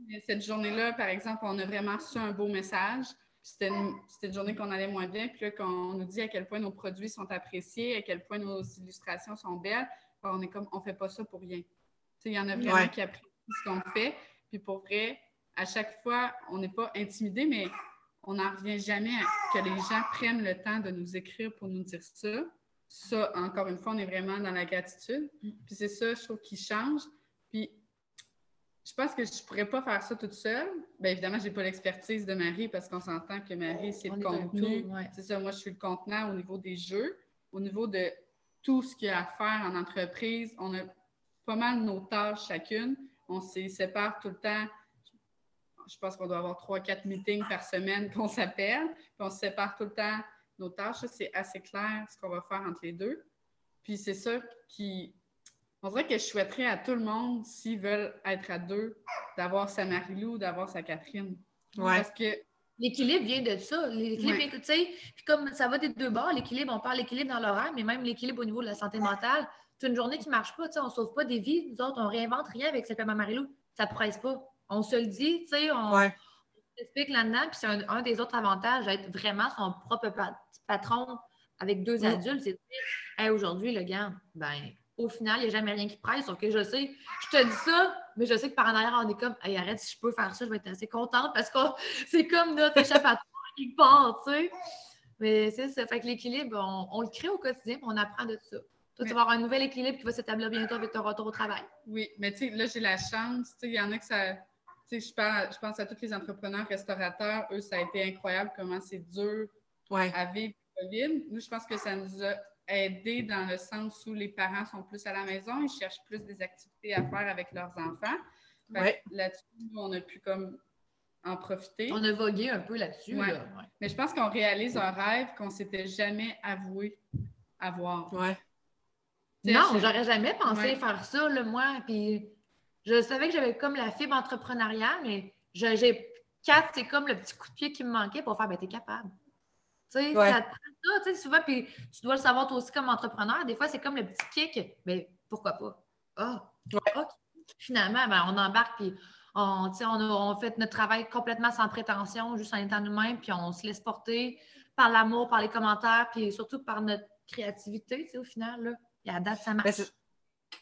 mais cette journée-là, par exemple, on a vraiment reçu un beau message. C'était une, une, journée qu'on allait moins bien, puis là, qu'on nous dit à quel point nos produits sont appréciés, à quel point nos illustrations sont belles, on est comme, on fait pas ça pour rien. Il y en a vraiment qui apprécient ce qu'on fait. Puis pour vrai, à chaque fois, on n'est pas intimidé, mais on n'en revient jamais à que les gens prennent le temps de nous écrire pour nous dire ça. Ça, encore une fois, on est vraiment dans la gratitude. Mm. Puis c'est ça, je trouve, qui change. Puis je pense que je ne pourrais pas faire ça toute seule. Bien évidemment, je n'ai pas l'expertise de Marie parce qu'on s'entend que Marie, c'est le contenu. C'est ça, moi, je suis le contenant au niveau des jeux, au niveau de tout ce qu'il y a à faire en entreprise. On a pas mal nos tâches chacune. On se sépare tout le temps je pense qu'on doit avoir trois, quatre meetings par semaine qu'on s'appelle, puis on se sépare tout le temps nos tâches. C'est assez clair ce qu'on va faire entre les deux. Puis c'est ça qui. On dirait que je souhaiterais à tout le monde, s'ils veulent être à deux, d'avoir sa Marilou, d'avoir sa Catherine. Parce que. L'équilibre vient de ça. L'équilibre vient, tu sais, puis comme ça va des deux bords, l'équilibre, on parle d'équilibre dans l'horaire, mais même l'équilibre au niveau de la santé mentale. C'est une journée qui ne marche pas, tu sais, on ne sauve pas des vies. Nous autres, on réinvente rien avec simplement Marilou. Ça ne presse pas. On se le dit, tu sais, on, explique là-dedans, puis c'est un, des autres avantages d'être vraiment son propre patron avec deux adultes, c'est de dire, hey, aujourd'hui, le gars, ben, au final, il n'y a jamais rien qui presse. Sauf que je sais, je te dis ça, mais je sais que par en arrière, on est comme, hey, arrête, si je peux faire ça, je vais être assez contente parce que c'est comme notre échappatoire qui part, tu sais. Mais c'est ça. Fait que l'équilibre, on, le crée au quotidien, puis on apprend de ça. Toi, tu vas avoir un nouvel équilibre qui va s'établir bientôt avec ton retour au travail. Oui, mais tu sais, là, j'ai la chance. Tu sais, il y en a que ça. Je, pense à tous les entrepreneurs, restaurateurs. Eux, ça a été incroyable comment c'est dur à vivre le COVID. Nous, je pense que ça nous a aidé dans le sens où les parents sont plus à la maison, ils cherchent plus des activités à faire avec leurs enfants. Là-dessus, on a pu comme en profiter. On a vogué un peu là-dessus. Mais je pense qu'on réalise un rêve qu'on s'était jamais avoué avoir. Ouais. Non, j'aurais jamais pensé faire ça, là, moi. Puis je savais que j'avais comme la fibre entrepreneuriale, mais j'ai quatre, c'est comme le petit coup de pied qui me manquait pour faire, ben, t'es capable. Tu sais, ça te prend ça, tu sais, souvent, puis tu dois le savoir toi aussi comme entrepreneur. Des fois, c'est comme le petit kick, mais pourquoi pas? Ah, Finalement, ben, on embarque, puis on, on, fait notre travail complètement sans prétention, juste en étant nous-mêmes, puis on se laisse porter par l'amour, par les commentaires, puis surtout par notre créativité, au final. Là. Et à date, ça marche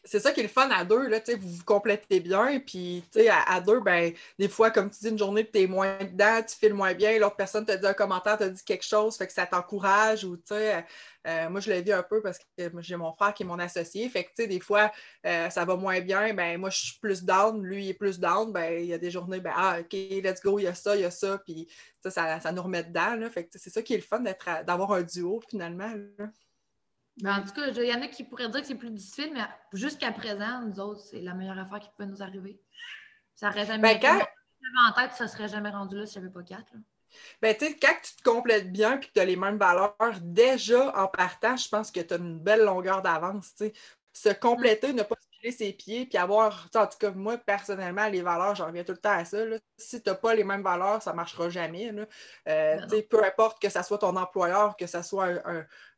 c'est ça qui est le fun à deux, là, vous vous complétez bien, puis à, à deux, ben, des fois, comme tu dis, une journée, tu es moins dedans, tu files moins bien, l'autre personne te dit un commentaire, te dit quelque chose, fait que ça t'encourage, ou sais, euh, moi, je l'ai vu un peu parce que j'ai mon frère qui est mon associé, fait que des fois, euh, ça va moins bien, ben, moi, je suis plus down, lui, il est plus down, ben, il y a des journées, ben, ah, OK, let's go, il y a ça, il y a ça, puis ça, ça, nous remet dedans, là, fait que c'est ça qui est le fun d'avoir un duo, finalement, ben, en tout cas, il y en a qui pourraient dire que c'est plus difficile, mais jusqu'à présent, nous autres, c'est la meilleure affaire qui peut nous arriver. Ça n'aurait jamais ben, quand... en tête, ça ne serait jamais rendu là si je n'avais pas quatre. Ben, tu sais, quand tu te complètes bien et que tu as les mêmes valeurs, déjà en partant, je pense que tu as une belle longueur d'avance. Se compléter, ne pas ses pieds, puis avoir, en tout cas, moi, personnellement, les valeurs, j'en reviens tout le temps à ça. Si tu n'as pas les mêmes valeurs, ça ne marchera jamais. Euh, peu importe que ce soit ton employeur, que ce soit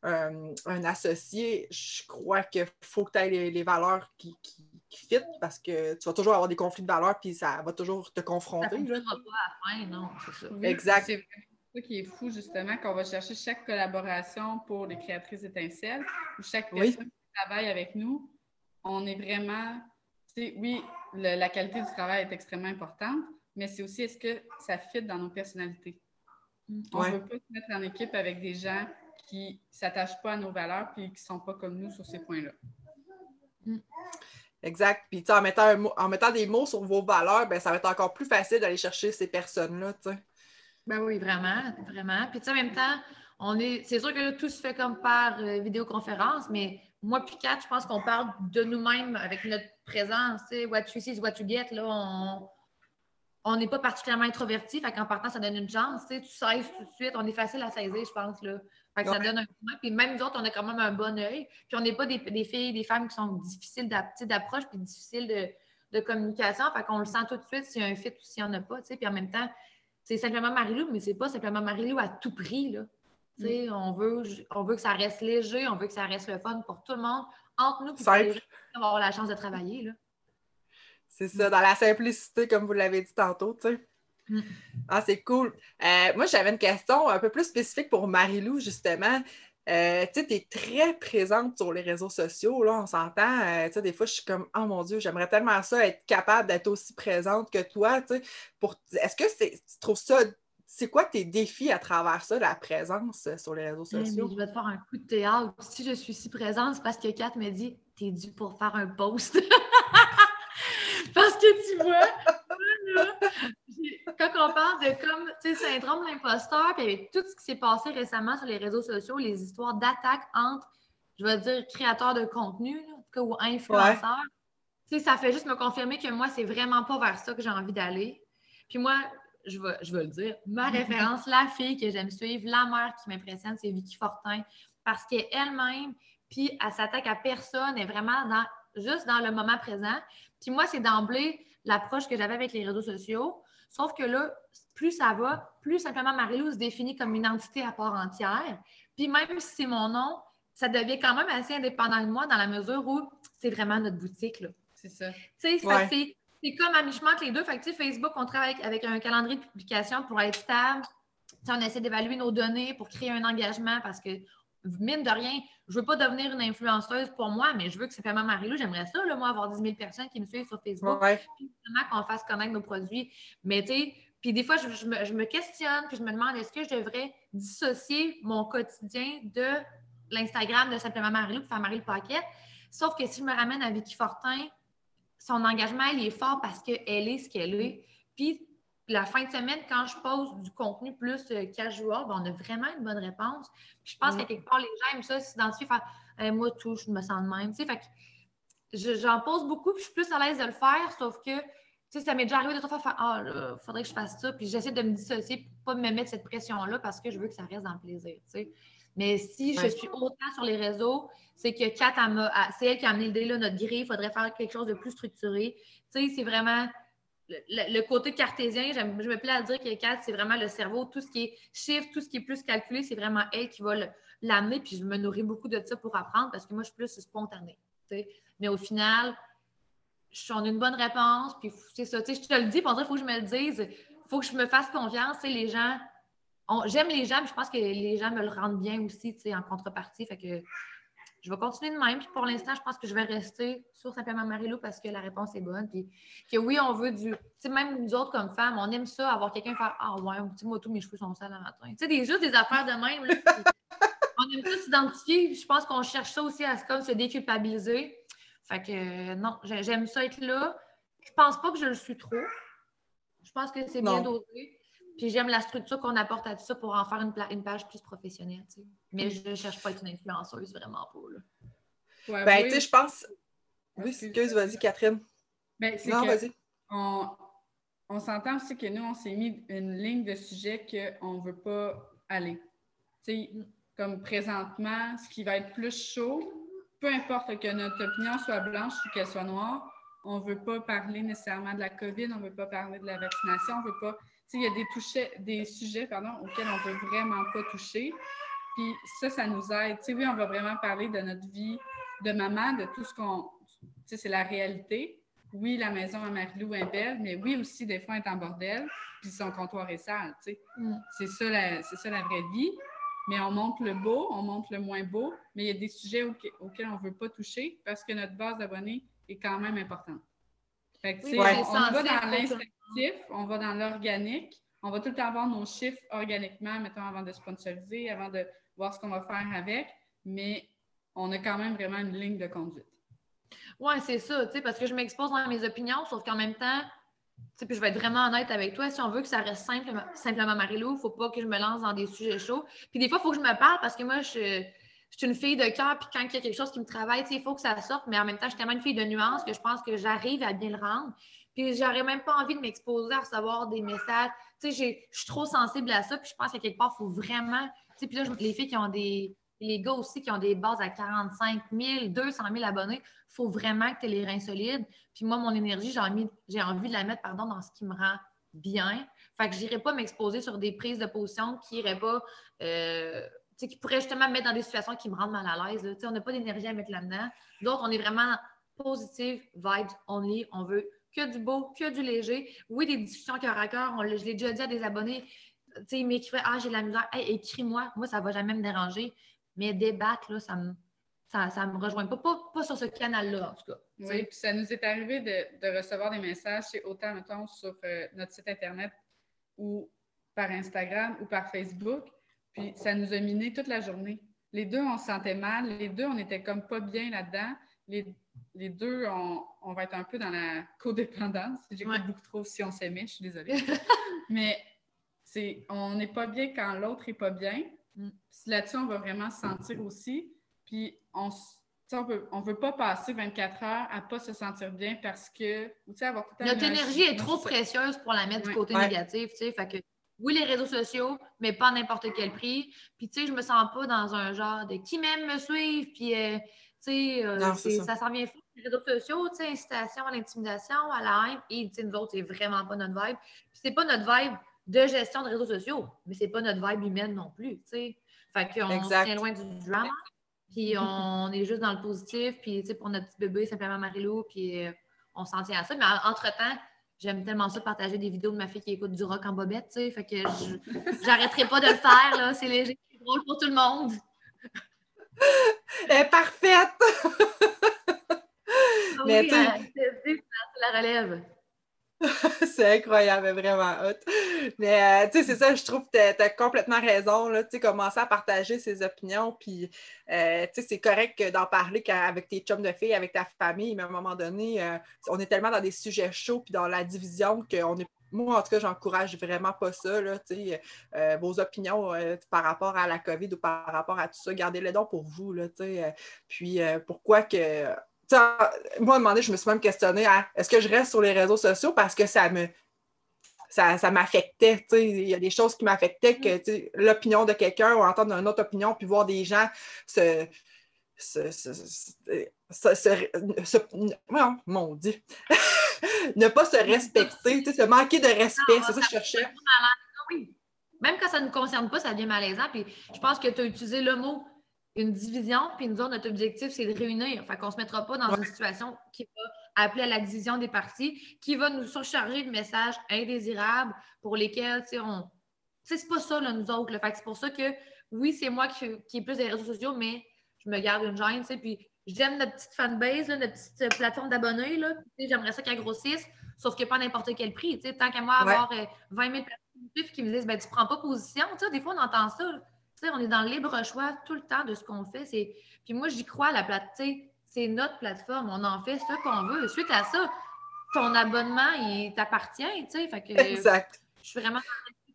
un, associé, je crois qu'il faut que tu aies les, valeurs qui, qui, fit parce que tu vas toujours avoir des conflits de valeurs, puis ça va toujours te confronter. Ça pas à la fin, non, c'est ça. exact. C'est ça qui est fou, justement, qu'on va chercher chaque collaboration pour les créatrices étincelles, ou chaque personne qui travaille avec nous on est vraiment, oui, la qualité du travail est extrêmement importante, mais c'est aussi est-ce que ça fit dans nos personnalités. On ne veut pas se mettre en équipe avec des gens qui ne s'attachent pas à nos valeurs et qui ne sont pas comme nous sur ces points-là. Exact. Puis en mettant, en mettant des mots sur vos valeurs, ben, ça va être encore plus facile d'aller chercher ces personnes-là. Ben oui, vraiment, vraiment. Puis en même temps, on est. C'est sûr que tout se fait comme par euh, vidéoconférence, mais moi puis Kat, je pense qu'on parle de nous-mêmes avec notre présence. What you see is what you get. Là, on n'est pas particulièrement introverti. Fait qu'en partant, ça donne une chance. Tu sais tout de suite. On est facile à saisir, je pense. Là. Fait que ça donne un coup Puis même nous autres, on a quand même un bon œil. Puis on n'est pas des, filles, des femmes qui sont difficiles d'approche puis difficiles de, communication. Fait qu'on le sent tout de suite s'il y a un fit ou s'il n'y en a pas. Puis en même temps, c'est simplement Marilou, mais c'est pas simplement Marilou à tout prix. Là. Mm. On, veut, on veut que ça reste léger, on veut que ça reste le fun pour tout le monde, entre nous, pour avoir la chance de travailler. C'est ça, dans la simplicité, comme vous l'avez dit tantôt, tu sais. Mm. Ah, c'est cool. Euh, moi, j'avais une question un peu plus spécifique pour Marilou, justement. Euh, tu sais, tu es très présente sur les réseaux sociaux, là, on s'entend. Euh, tu sais, des fois, je suis comme, oh mon Dieu, j'aimerais tellement ça, être capable d'être aussi présente que toi, tu sais. Pour... Est-ce que tu trouves ça c'est quoi tes défis à travers ça, la présence euh, sur les réseaux sociaux? je vais te faire un coup de théâtre. Si je suis si présente, c'est parce que Kat me dit T'es dû pour faire un post. parce que tu vois, quand on parle de comme, tu sais, syndrome de l'imposteur, puis avec tout ce qui s'est passé récemment sur les réseaux sociaux, les histoires d'attaques entre, je vais dire, créateurs de contenu, en tout cas, ou influenceurs, tu sais, ça fait juste me confirmer que moi, c'est vraiment pas vers ça que j'ai envie d'aller. Puis moi, je vais, je le dire, ma référence, la fille que j'aime suivre, la mère qui m'impressionne, c'est Vicky Fortin, parce qu'elle-même, puis elle s'attaque à personne, est vraiment dans, juste dans le moment présent. Puis moi, c'est d'emblée l'approche que j'avais avec les réseaux sociaux. Sauf que là, plus ça va, plus simplement Marie-Lou se définit comme une entité à part entière. Puis même si c'est mon nom, ça devient quand même assez indépendant de moi dans la mesure où c'est vraiment notre boutique. C'est ça. Tu sais, ça fait c'est comme à mi-chemin entre les deux. Fait que, Facebook, on travaille avec, un calendrier de publication pour être stable. on essaie d'évaluer nos données pour créer un engagement parce que mine de rien, je veux pas devenir une influenceuse pour moi, mais je veux que ma Marie-Lou, j'aimerais ça, là, moi, avoir 10 000 personnes qui me suivent sur Facebook. Ouais. Vraiment qu'on fasse connaître nos produits. Mais tu sais, puis des fois, je, je me, je me questionne, puis je me demande est-ce que je devrais dissocier mon quotidien de l'Instagram de Simplement Marie-Lou pour faire Marie le Paquet? Sauf que si je me ramène à Vicky Fortin, son engagement, il est fort parce qu'elle est ce qu'elle est. Puis la fin de semaine, quand je pose du contenu plus euh, casual, ben, on a vraiment une bonne réponse. Puis je pense Mm. qu'à quelque part, les gens aiment ça, s'identifier, faire Eh, moi, tout, je me sens de même. Tu sais, fait que je- j'en pose beaucoup, puis je suis plus à l'aise de le faire, sauf que, tu sais, ça m'est déjà arrivé de fois faire Ah, là, faudrait que je fasse ça. Puis j'essaie de me dissocier pour pas me mettre cette pression-là parce que je veux que ça reste dans le plaisir, tu sais. Mais si je suis autant sur les réseaux, c'est que Kat, c'est elle qui a amené l'idée, là, notre grille, il faudrait faire quelque chose de plus structuré. Tu sais, c'est vraiment le, côté cartésien. Je me plais à dire que Kat, c'est vraiment le cerveau. Tout ce qui est chiffre, tout ce qui est plus calculé, c'est vraiment elle qui va l'amener. Puis je me nourris beaucoup de ça pour apprendre parce que moi, je suis plus spontanée. tu sais. Mais au final, je suis en une bonne réponse. Puis c'est ça. Tu sais, je te le dis, on dirait qu'il faut que je me le dise. Il faut que je me fasse confiance. Tu sais, les gens, on- j'aime les gens, puis je pense que les gens me le rendent bien aussi, tu sais, en contrepartie. Fait que je vais continuer de même. Puis pour l'instant, je pense que je vais rester sur Simplement Marilou parce que la réponse est bonne. Puis que oui, on veut du. Tu sais, même nous autres comme femmes, on aime ça, avoir quelqu'un faire Ah ouais, tu sais, moi, tous mes cheveux sont sales le matin. Tu sais, des, juste des affaires de même. là, on aime ça s'identifier. Je pense qu'on cherche ça aussi à se- comme se déculpabiliser. Fait que euh, non, j'ai- j'aime ça être là. Je pense pas que je le suis trop. Je pense que c'est bien dosé. Puis j'aime la structure qu'on apporte à tout ça pour en faire une, pla- une page plus professionnelle. tu sais. Mais je ne cherche pas à être une influenceuse, vraiment pas. Là. Ouais, Ben, oui. tu sais, je pense. Oui, Excuse. vas-y, Catherine. Ben, c'est Non, que vas-y. on, on s'entend aussi que nous, on s'est mis une ligne de sujets qu'on ne veut pas aller. Tu sais, comme présentement, ce qui va être plus chaud, peu importe que notre opinion soit blanche ou qu'elle soit noire, on ne veut pas parler nécessairement de la COVID, on ne veut pas parler de la vaccination, on veut pas. Tu sais, il y a des, touchets, des sujets pardon, auxquels on ne veut vraiment pas toucher. Puis ça, ça nous aide. Tu sais, oui, on va vraiment parler de notre vie de maman, de tout ce qu'on. Tu sais, c'est la réalité. Oui, la maison à Marilou est belle, mais oui aussi, des fois, elle est en bordel, puis son comptoir est sale. Tu sais. Mm. C'est ça, la- c'est ça la vraie vie. Mais on montre le beau, on montre le moins beau, mais il y a des sujets auxquels, auxquels on ne veut pas toucher parce que notre base d'abonnés est quand même importante. Fait que, on, va dans l'instinctif, on va dans l'organique, on va tout le temps avoir nos chiffres organiquement, mettons, avant de sponsoriser, avant de voir ce qu'on va faire avec, mais on a quand même vraiment une ligne de conduite. Oui, c'est ça, tu sais, parce que je m'expose dans mes opinions, sauf qu'en même temps, tu sais, puis je vais être vraiment honnête avec toi, si on veut que ça reste simple, simplement Marilou, il ne faut pas que je me lance dans des sujets chauds. Puis des fois, il faut que je me parle parce que moi, je, je suis une fille de cœur, puis quand il y a quelque chose qui me travaille, il faut que ça sorte, mais en même temps, je suis tellement une fille de nuances que je pense que j'arrive à bien le rendre. Puis j'aurais même pas envie de m'exposer à recevoir des messages. Tu sais, je suis trop sensible à ça, puis je pense qu'à quelque part, il faut vraiment. Tu sais, puis là, les filles qui ont des. Les gars aussi qui ont des bases à 45 000, 200 000 abonnés, il faut vraiment que tu aies les reins solides. Puis moi, mon énergie, j'ai envie, envie de la mettre pardon, dans ce qui me rend bien. Fait que je n'irai pas m'exposer sur des prises de position qui iraient pas. euh, qui pourraient justement me mettre dans des situations qui me rendent mal à l'aise. là. Tu sais, On n'a pas d'énergie à mettre là-dedans. D'autres, on est vraiment positive, vibes only. On veut que du beau, que du léger. Oui, des discussions cœur à cœur. On Je l'ai déjà dit à des abonnés. Tu sais, ils m'écrivaient Ah, j'ai de la misère. Hey, écris-moi. Moi, ça ne va jamais me déranger. Mais débattre, là, ça me, ça, ça me rejoint pas. Pas, pas sur ce canal-là, en tout cas. Oui, puis ça nous est arrivé de, de recevoir des messages, c'est autant, mettons, sur euh, notre site Internet ou par Instagram ou par Facebook. Puis ça nous a miné toute la journée. Les deux, on se sentait mal. Les deux, on était comme pas bien là-dedans. Les, les deux, on, on va être un peu dans la codépendance. J'écoute Ouais. beaucoup trop si on s'aimait, je suis désolée. Mais c'est, on n'est pas bien quand l'autre est pas bien. Mm. Là-dessus, on va vraiment se sentir aussi. Puis on, s- tu sais, on veut, on veut pas passer 24 heures à pas se sentir bien parce que, ou tu sais, avoir tout Notre énergie est trop précieuse pour la mettre Ouais. du côté Ouais. négatif, tu sais. Fait que oui, les réseaux sociaux, mais pas à n'importe quel prix. Puis, tu sais, je me sens pas dans un genre de qui m'aime me suivre, puis, euh, tu sais, euh, ça. s'en vient fou. Les réseaux sociaux, tu sais, incitation à l'intimidation, à la haine, et, tu sais, nous autres, c'est vraiment pas notre vibe. Puis, c'est pas notre vibe de gestion de réseaux sociaux, mais c'est pas notre vibe humaine non plus, tu sais. Fait qu'on se tient loin du drama, puis on est juste dans le positif, puis, tu sais, pour notre petit bébé, simplement Marilou, puis euh, on s'en tient à ça. Mais en- entre-temps, j'aime tellement ça partager des vidéos de ma fille qui écoute du rock en bobette, tu sais. Fait que j'arrêterai pas de le faire, là. C'est léger, c'est drôle pour tout le monde. Elle est parfaite! Ah mais oui, c'est la relève. c'est incroyable, vraiment hot. Mais euh, tu sais, c'est ça, je trouve que tu as, complètement raison. Tu sais, commencer à partager ses opinions, puis euh, tu sais, c'est correct d'en parler avec tes chums de filles, avec ta famille, mais à un moment donné, euh, on est tellement dans des sujets chauds, puis dans la division, qu'on est moi, en tout cas, j'encourage vraiment pas ça. Là, vos opinions par rapport à la COVID ou par rapport à tout ça, gardez-les donc pour vous. Là, puis pourquoi que moi, à un moment donné, je me suis même questionnée est-ce que je reste sur les réseaux sociaux parce que ça me ça, ça m'affectait. Il y a des choses qui m'affectaient que l'opinion de quelqu'un ou entendre une autre opinion, puis voir des gens se. se, se, se mon Dieu! ne pas se respecter, se manquer de respect, c'est ça que je cherchais. Même quand ça ne nous concerne pas, ça devient malaisant. Puis je pense que tu as utilisé le mot une division, puis nous autres, notre objectif, c'est de réunir. Fait qu'on ne se mettra pas dans une situation qui va appeler à la division des partis, qui va nous surcharger de messages indésirables pour lesquels, tu sais, on. c'est pas ça, là, nous autres. Fait c'est pour ça que, oui, c'est moi qui, qui est plus des réseaux sociaux, mais je me garde une gêne, tu sais, puis j'aime notre petite fanbase, notre petite plateforme d'abonnés, là. J'aimerais ça qu'elle grossisse, sauf que pas n'importe quel prix, tu sais, tant qu'à moi avoir 20 000 personnes qui me disent, ben, tu prends pas position, tu sais, des fois, on entend ça, on est dans le libre choix tout le temps de ce qu'on fait. Puis moi, j'y crois, la plateforme, c'est notre plateforme. On en fait ce qu'on veut. Suite à ça, ton abonnement, il t'appartient, Fait que, exact. Je suis vraiment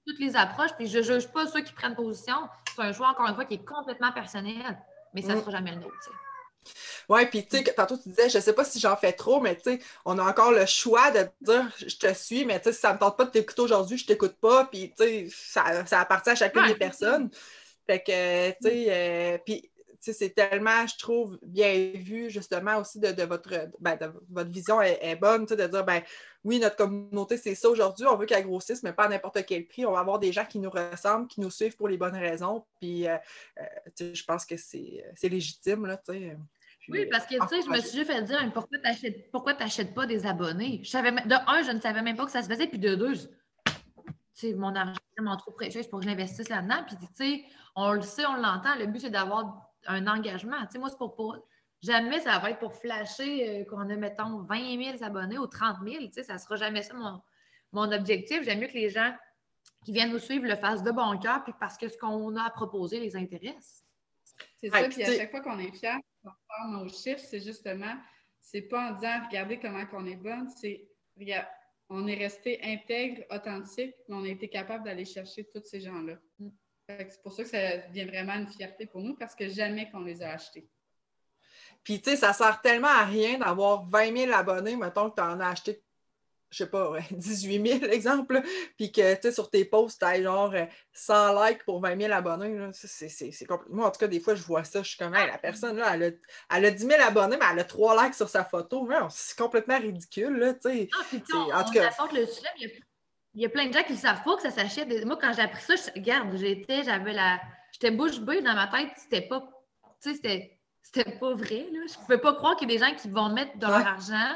toutes les approches, puis je ne juge pas ceux qui prennent position. C'est un choix, encore une fois, qui est complètement personnel, mais ça ne mm. sera jamais le nôtre, Oui, puis tu sais, tantôt tu disais, je ne sais pas si j'en fais trop, mais tu sais, on a encore le choix de dire je te suis, mais tu sais, si ça ne me tente pas de t'écouter aujourd'hui, je ne t'écoute pas, puis tu sais, ça, ça appartient à chacune des personnes. Fait que, tu sais, euh, puis c'est tellement, je trouve, bien vu, justement, aussi de, votre, ben, votre vision est, bonne, de dire, ben oui, notre communauté, c'est ça aujourd'hui, on veut qu'elle grossisse, mais pas à n'importe quel prix. On va avoir des gens qui nous ressemblent, qui nous suivent pour les bonnes raisons. Puis, euh, euh, je pense que c'est légitime, là, tu sais. oui, parce que, tu sais, je me suis juste fait dire, pourquoi tu n'achètes pas des abonnés? Je savais, de un, je ne savais même pas que ça se faisait, puis de deux, mon argent est vraiment trop précieux pour que je l'investisse là-dedans. Puis, tu sais, on le sait, on l'entend. Le but, c'est d'avoir un engagement. Tu sais, moi, c'est pour, Jamais ça va être pour flasher euh, qu'on a, mettons, 20 000 abonnés ou 30 000. Tu sais, ça ne sera jamais ça mon, objectif. J'aime mieux que les gens qui viennent nous suivre le fassent de bon cœur, puis parce que ce qu'on a à proposer les intéresse. C'est ça, puis à chaque fois qu'on est fiers, qu'on faire nos chiffres, c'est justement, c'est pas en disant regardez comment on est bonne, c'est on est resté intègre, authentique, mais on a été capable d'aller chercher tous ces gens-là. Mm. C'est pour ça que ça devient vraiment une fierté pour nous parce que jamais qu'on les a achetés. Puis, tu sais, ça sert tellement à rien d'avoir 20 000 abonnés, mettons que tu en as acheté je sais pas, 18 000 exemple, puis que tu sais, sur tes posts, tu as genre 100 euh, likes pour 20 000 abonnés. C'est complètement. Moi, en tout cas, des fois, je vois ça, je suis comme, la personne, là, elle a, elle a 10 000 abonnés, mais elle a 3 likes sur sa photo. C'est complètement ridicule, là, tu sais. Ah, puis, en tout cas. Le sujet, il, y a, il y a plein de gens qui ne savent pas que ça s'achète. Moi, quand j'ai appris ça, je, regarde, j'étais, j'avais la. J'étais bouche bée dans ma tête, c'était pas. Tu sais, c'était. C'était pas vrai. Là. Je ne pouvais pas croire qu'il y a des gens qui vont mettre de leur argent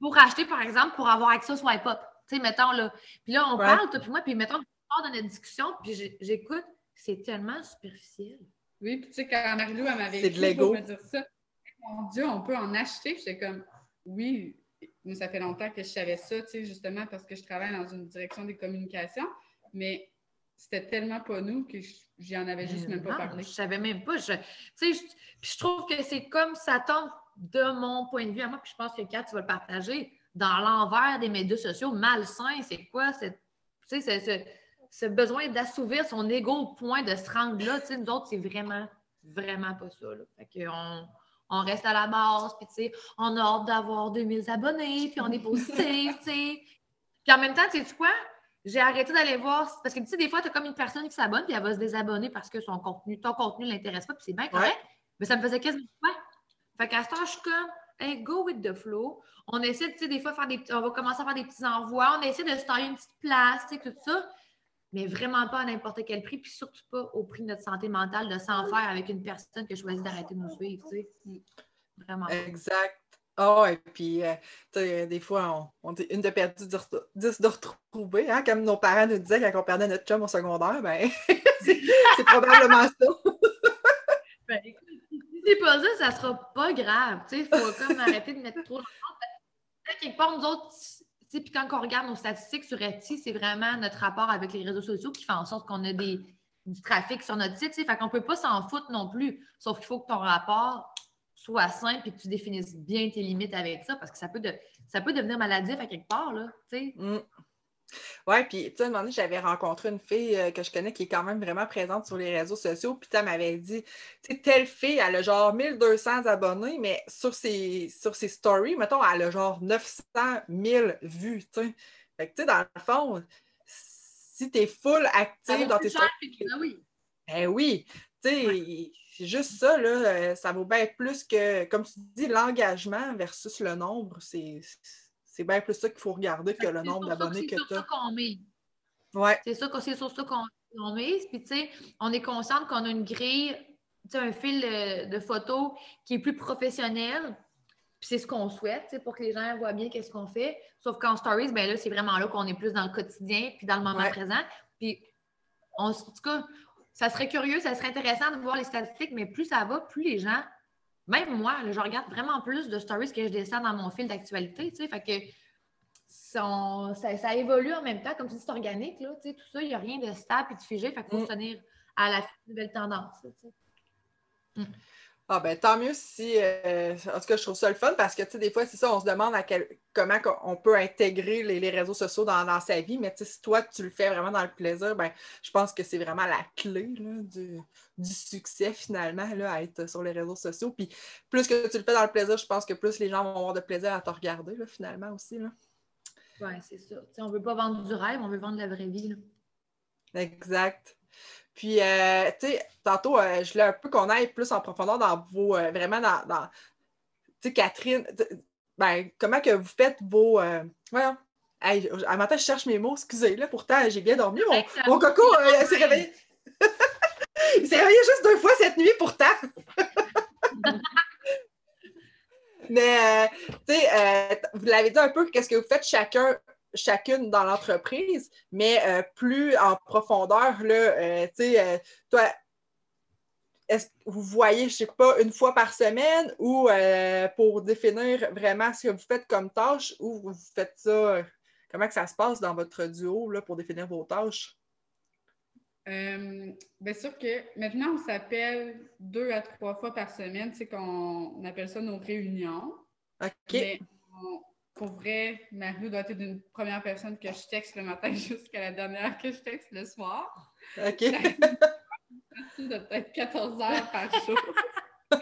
pour acheter, par exemple, pour avoir accès au swipe up. Tu sais, mettons là. Puis là, on parle, toi puis moi, puis mettons, on part dans notre discussion, puis j'écoute, c'est tellement superficiel. Oui, puis tu sais, quand Marilou, elle m'avait pour me dire ça, mon Dieu, on peut en acheter. J'étais comme, oui, mais ça fait longtemps que je savais ça, tu sais, justement parce que je travaille dans une direction des communications, mais c'était tellement pas nous que j'y en avais juste même pas parlé. Je savais même pas. Je, je, je trouve que c'est comme ça tombe de mon point de vue à moi, puis je pense que Kat, tu vas le partager, dans l'envers des médias sociaux, malsain, c'est quoi cette, ce, besoin d'assouvir son ego au point de se rendre là? Nous autres, c'est vraiment, vraiment pas ça. Fait on, on reste à la base, puis on a hâte d'avoir 2000 abonnés, puis on est positif, Puis en même temps, tu sais quoi? J'ai arrêté d'aller voir, parce que tu sais, des fois, tu as comme une personne qui s'abonne, puis elle va se désabonner parce que son contenu, ton contenu ne l'intéresse pas, puis c'est bien correct. Mais ça me faisait quasiment quoi? Fait qu'à ce temps, je suis comme, hey, go with the flow. On essaie, tu sais, des fois, faire des on va commencer à faire des petits envois. On essaie de se tailler une petite place, tu sais, tout ça. Mais vraiment pas à n'importe quel prix, puis surtout pas au prix de notre santé mentale de s'en faire avec une personne qui a choisi d'arrêter de nous suivre, tu sais. Vraiment. Exact. oh, et puis, euh, tu sais, des fois, on, dit une de perdue, dix de retrouver, hein, comme nos parents nous disaient quand on perdait notre chum au secondaire, ben, c'est probablement ça. ben, écoute, c'est pas ça, ça sera pas grave. Il faut comme arrêter de mettre trop de Quelque part, nous autres, puis quand on regarde nos statistiques sur Etsy, c'est vraiment notre rapport avec les réseaux sociaux qui fait en sorte qu'on a des, du trafic sur notre site. Fait qu'on ne peut pas s'en foutre non plus. Sauf qu'il faut que ton rapport soit simple et que tu définisses bien tes limites avec ça parce que ça peut, de, ça peut devenir maladif à quelque part. Là, mm. Oui, puis tu sais, un moment donné, j'avais rencontré une fille euh, que je connais qui est quand même vraiment présente sur les réseaux sociaux, puis elle m'avait dit, tu sais, telle fille, elle a genre 1200 abonnés, mais sur ses, sur ses stories, mettons, elle a genre 900 000 vues, tu sais. Fait que, tu sais, dans le fond, si tu es full active dans tes stories... Ben oui. Ben oui, tu sais, c'est juste ça, là, euh, ça vaut bien plus que, comme tu dis, l'engagement versus le nombre, c'est c'est bien plus ça qu'il faut regarder que le nombre d'abonnés que tu as. C'est ça qu'on met. Ouais. C'est ça, c'est sur ça qu'on met. Puis, tu sais, on est conscient qu'on a une grille, un fil de photos qui est plus professionnel. Puis c'est ce qu'on souhaite, pour que les gens voient bien qu'est-ce qu'on fait. Sauf qu'en stories, ben là, c'est vraiment là qu'on est plus dans le quotidien puis dans le moment présent. Puis, en tout cas, ça serait curieux, ça serait intéressant de voir les statistiques, mais plus ça va, plus les gens même moi, je regarde vraiment plus de stories que je descends dans mon fil d'actualité, tu sais, fait que ça, évolue en même temps, comme tu dis, c'est organique, là, tu sais, tout ça, il n'y a rien de stable et de figé, fait qu'il faut mm. se tenir à la nouvelle tendance, tu sais. Mm. Ah ben tant mieux si. Euh, en tout cas, je trouve ça le fun parce que tu sais, des fois, c'est ça, on se demande à quel, comment on peut intégrer les, réseaux sociaux dans, sa vie, mais si toi, tu le fais vraiment dans le plaisir, ben je pense que c'est vraiment la clé du, succès finalement là, à être sur les réseaux sociaux. Puis plus que tu le fais dans le plaisir, je pense que plus les gens vont avoir de plaisir à te regarder là, finalement aussi. Oui, c'est ça. on ne veut pas vendre du rêve, on veut vendre la vraie vie. Exact. Puis, euh, tu sais, tantôt, euh, je voulais un peu qu'on aille plus en profondeur dans vos. Euh, vraiment dans. tu sais, Catherine, ben, comment que vous faites vos. voyons. Hey, à matin, je cherche mes mots, excusez, là, pourtant, j'ai bien dormi. Mon, mon coco s'est réveillé. Il s'est réveillé juste deux fois cette nuit, pourtant. Mais, tu sais, vous l'avez dit un peu, qu'est-ce que vous faites chacun chacune dans l'entreprise, mais euh, plus en profondeur, là, euh, tu sais, euh, toi, est-ce que vous voyez, je ne sais pas, une fois par semaine ou pour définir vraiment ce que vous faites comme tâche ou vous faites ça, comment que ça se passe dans votre duo là, pour définir vos tâches? bien sûr que maintenant, on s'appelle deux à trois fois par semaine, c'est qu'on appelle ça nos réunions. OK pour vrai, Marie doit être une première personne que je texte le matin jusqu'à la dernière que je texte le soir. OK. de peut-être 14 heures par jour.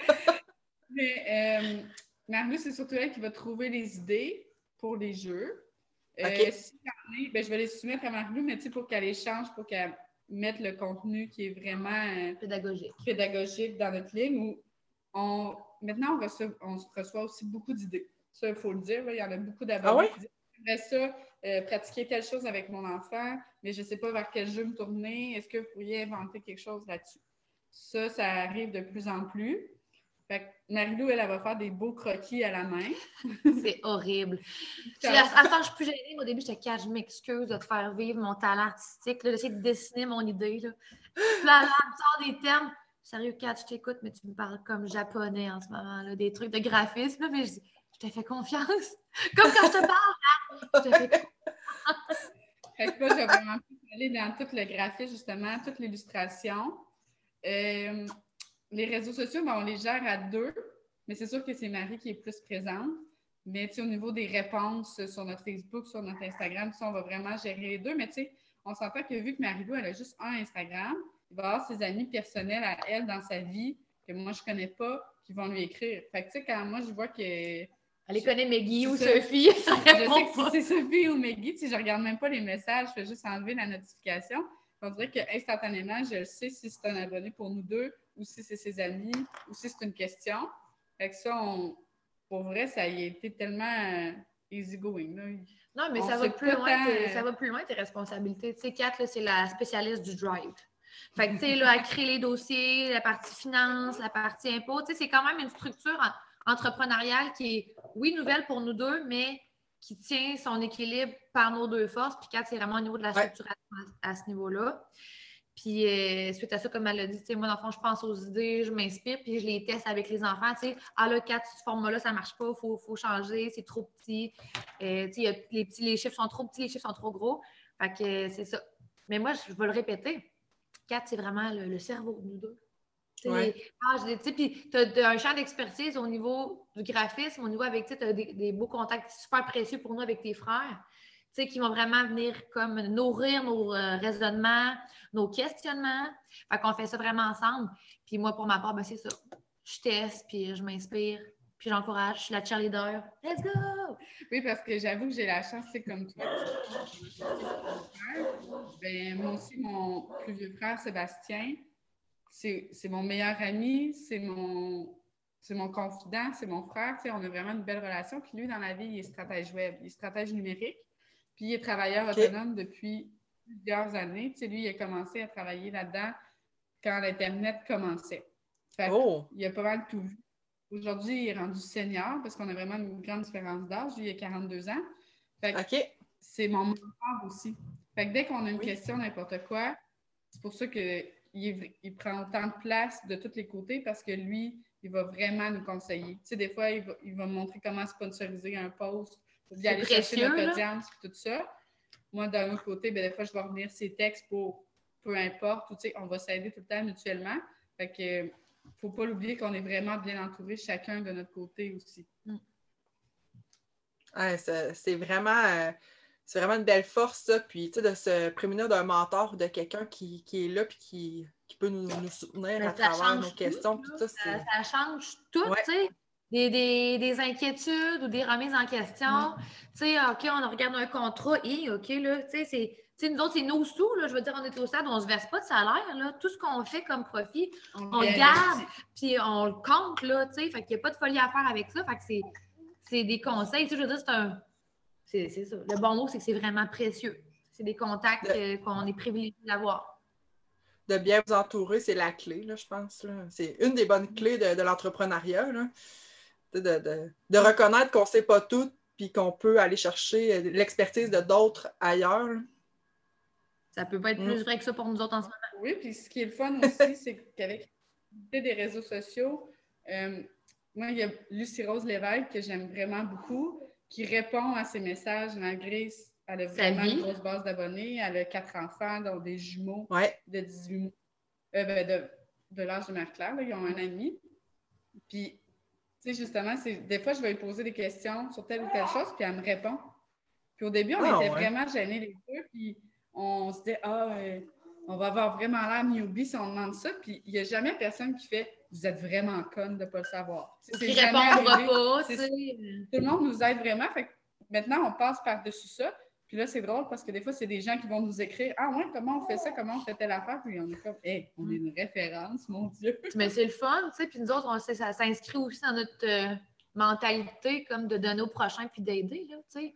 Mais euh, c'est surtout elle qui va trouver les idées pour les jeux. Euh, si ben, je vais les soumettre à Marie-Lou, mais pour qu'elle échange, pour qu'elle mette le contenu qui est vraiment euh, pédagogique. pédagogique dans notre ligne. Où on, maintenant, on reçoit, on reçoit aussi beaucoup d'idées. Ça, il faut le dire. il y en a beaucoup d'abonnés ah J'aimerais ça, euh, pratiquer telle chose avec mon enfant, mais je ne sais pas vers quel jeu me tourner. Est-ce que vous pourriez inventer quelque chose là-dessus? Ça, ça arrive de plus en plus. Fait Marilou, elle, elle, va faire des beaux croquis à la main. C'est horrible. Je, à, je suis plus gênée. Au début, j'étais qu'à je m'excuse de te faire vivre mon talent artistique, d'essayer de dessiner mon idée. Là, là, là des termes. Sérieux, Kat, je t'écoute, mais tu me parles comme japonais en ce moment, là, des trucs de graphisme. Mais je dis, je te fais confiance? Comme quand je te parle, je te fais confiance. fait que vraiment aller dans tout le graphisme, justement, toute l'illustration. Euh, les réseaux sociaux, ben, on les gère à deux, mais c'est sûr que c'est Marie qui est plus présente. Mais au niveau des réponses sur notre Facebook, sur notre Instagram, on va vraiment gérer les deux. Mais tu sais, on s'entend que vu que Marie-Lou, elle a juste un Instagram, il va avoir ses amis personnels à elle dans sa vie que moi, je ne connais pas, qui vont lui écrire. Fait que tu sais, quand moi, je vois que elle les connaît Maggie ou Sophie. je sais que c'est Sophie ou Maggie, si je ne regarde même pas les messages, je fais juste enlever la notification. On dirait qu'instantanément, je sais si c'est un abonné pour nous deux ou si c'est ses amis ou si c'est une question. Fait que ça, pour vrai, ça a été tellement euh, easy going. Non, mais ça va, plus loin, ça va plus loin tes responsabilités. Tu sais, Kat, c'est la spécialiste du drive. Fait que, tu sais, là, elle crée les dossiers, la partie finance, la partie impôt, tu sais, c'est quand même une structure entrepreneuriale qui est, oui, nouvelle pour nous deux, mais qui tient son équilibre par nos deux forces. Puis Kat, c'est vraiment au niveau de la structuration à, ce niveau-là. Puis euh, suite à ça, comme elle l'a dit, moi, dans le fond, je pense aux idées, je m'inspire, puis je les teste avec les enfants. Tu sais, ah là, quatre, ce format-là, ça marche pas, il faut, faut, changer, c'est trop petit. Euh, tu sais, les, petits, les chiffres sont trop petits, les chiffres sont trop gros. Fait que euh, c'est ça. Mais moi, je vais le répéter. Quatre, c'est vraiment le, cerveau de nous deux. Ouais. Ah, puis tu as, un champ d'expertise au niveau du graphisme, au niveau avec, tu as des, des beaux contacts super précieux pour nous avec tes frères qui vont vraiment venir comme nourrir nos euh, raisonnements, nos questionnements. Fait qu'on fait ça vraiment ensemble. Puis moi, pour ma part, ben, c'est ça. Je teste, puis je m'inspire, puis j'encourage. Je suis la cheerleader. Let's go! Oui, parce que j'avoue que j'ai la chance, c'est comme toi. Ben, moi aussi, mon plus vieux frère, Sébastien, c'est mon meilleur ami, c'est mon, mon confident, c'est mon frère. on a vraiment une belle relation. Puis lui, dans la vie, il est stratège web, il est stratège numérique. Puis il est travailleur autonome depuis plusieurs années. Tu sais, lui, il a commencé à travailler là-dedans quand l'Internet commençait. Fait oh. Il a pas mal tout vu. Aujourd'hui, il est rendu senior parce qu'on a vraiment une grande différence d'âge. Lui, il a 42 ans. Fait que c'est mon mentor aussi. Fait que dès qu'on a une question, n'importe quoi, c'est pour ça qu'il il prend autant de place de tous les côtés parce que lui, il va vraiment nous conseiller. Tu sais, des fois, il va, il va montrer comment sponsoriser un post d'y aller chercher notre audience et tout ça. Moi, d'un autre côté, ben, des fois, je vais revenir ces textes pour peu importe, tu sais, on va s'aider tout le temps mutuellement. Fait que faut pas l'oublier qu'on est vraiment bien entouré chacun de notre côté aussi. Mm. c'est vraiment, euh, c'est vraiment une belle force, ça. Puis, tu sais, de se prémunir d'un mentor ou de quelqu'un qui, est là puis qui, peut nous, soutenir à travers nos questions. ça, ça, change tout, tu sais des, inquiétudes ou des remises en question. Tu sais, OK, on regarde un contrat, et OK, là, tu sais, c'est. nous autres, c'est nos sous, là, je veux dire, on est au stade, on ne se verse pas de salaire. Là. Tout ce qu'on fait comme profit, on, le garde, puis on le compte, là, tu sais. Fait qu'il n'y a pas de folie à faire avec ça. Fait que c'est des conseils. Tu sais, je veux dire, c'est un. C'est ça. Le bon mot, c'est que c'est vraiment précieux. C'est des contacts euh, qu'on est privilégié d'avoir. De bien vous entourer, c'est la clé, là, je pense. C'est une des bonnes clés de, de l'entrepreneuriat de, reconnaître qu'on ne sait pas tout, puis qu'on peut aller chercher euh, l'expertise de d'autres ailleurs. Ça peut pas être plus mm. vrai que ça pour nous autres en ce moment. Oui, puis ce qui est le fun aussi, c'est qu'avec des réseaux sociaux, euh, moi, il y a Lucie Rose Lévesque que j'aime vraiment beaucoup, qui répond à ces messages malgré elle a vraiment une grosse base d'abonnés. Elle a quatre enfants, dont des jumeaux de 18 mois, euh, ben, de, de l'âge de Marie-Claire, ils ont un ami. Puis tu sais, justement, des fois, je vais lui poser des questions sur telle ou telle chose, puis elle me répond. Puis au début, on ah, était vraiment gênés les deux, puis on se dit, ah, euh, on va avoir vraiment l'air newbie si on demande ça, puis il n'y a jamais personne qui fait, vous êtes vraiment conne de ne pas le savoir. Qui répondra pas, Tout le monde nous aide vraiment, fait maintenant, on passe par-dessus ça, puis là, c'est drôle parce que des fois, c'est des gens qui vont nous écrire Ah ouais, comment on fait ça, comment on fait telle affaire, puis on est comme Hé, on est une référence, mon Dieu. Mais c'est le fun, tu sais, puis nous autres, on, ça s'inscrit aussi dans notre euh, mentalité comme de donner au prochain puis d'aider, tu sais.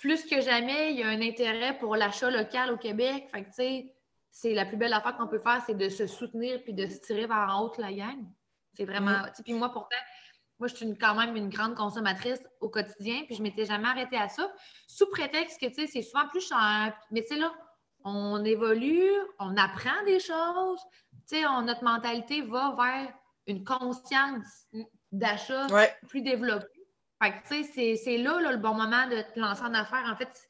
Plus que jamais, il y a un intérêt pour l'achat local au Québec. Fait que, tu sais, c'est la plus belle affaire qu'on peut faire, c'est de se soutenir puis de se tirer vers en haut la gang. C'est vraiment. Mm. Puis moi, pourtant, moi, je suis quand même une grande consommatrice au quotidien, puis je ne m'étais jamais arrêtée à ça, sous prétexte que, tu sais, c'est souvent plus cher. Mais, tu sais, là, on évolue, on apprend des choses, tu sais, notre mentalité va vers une conscience d'achat plus développée. Fait que, tu sais, c'est là, le bon moment de te lancer en affaires. En fait,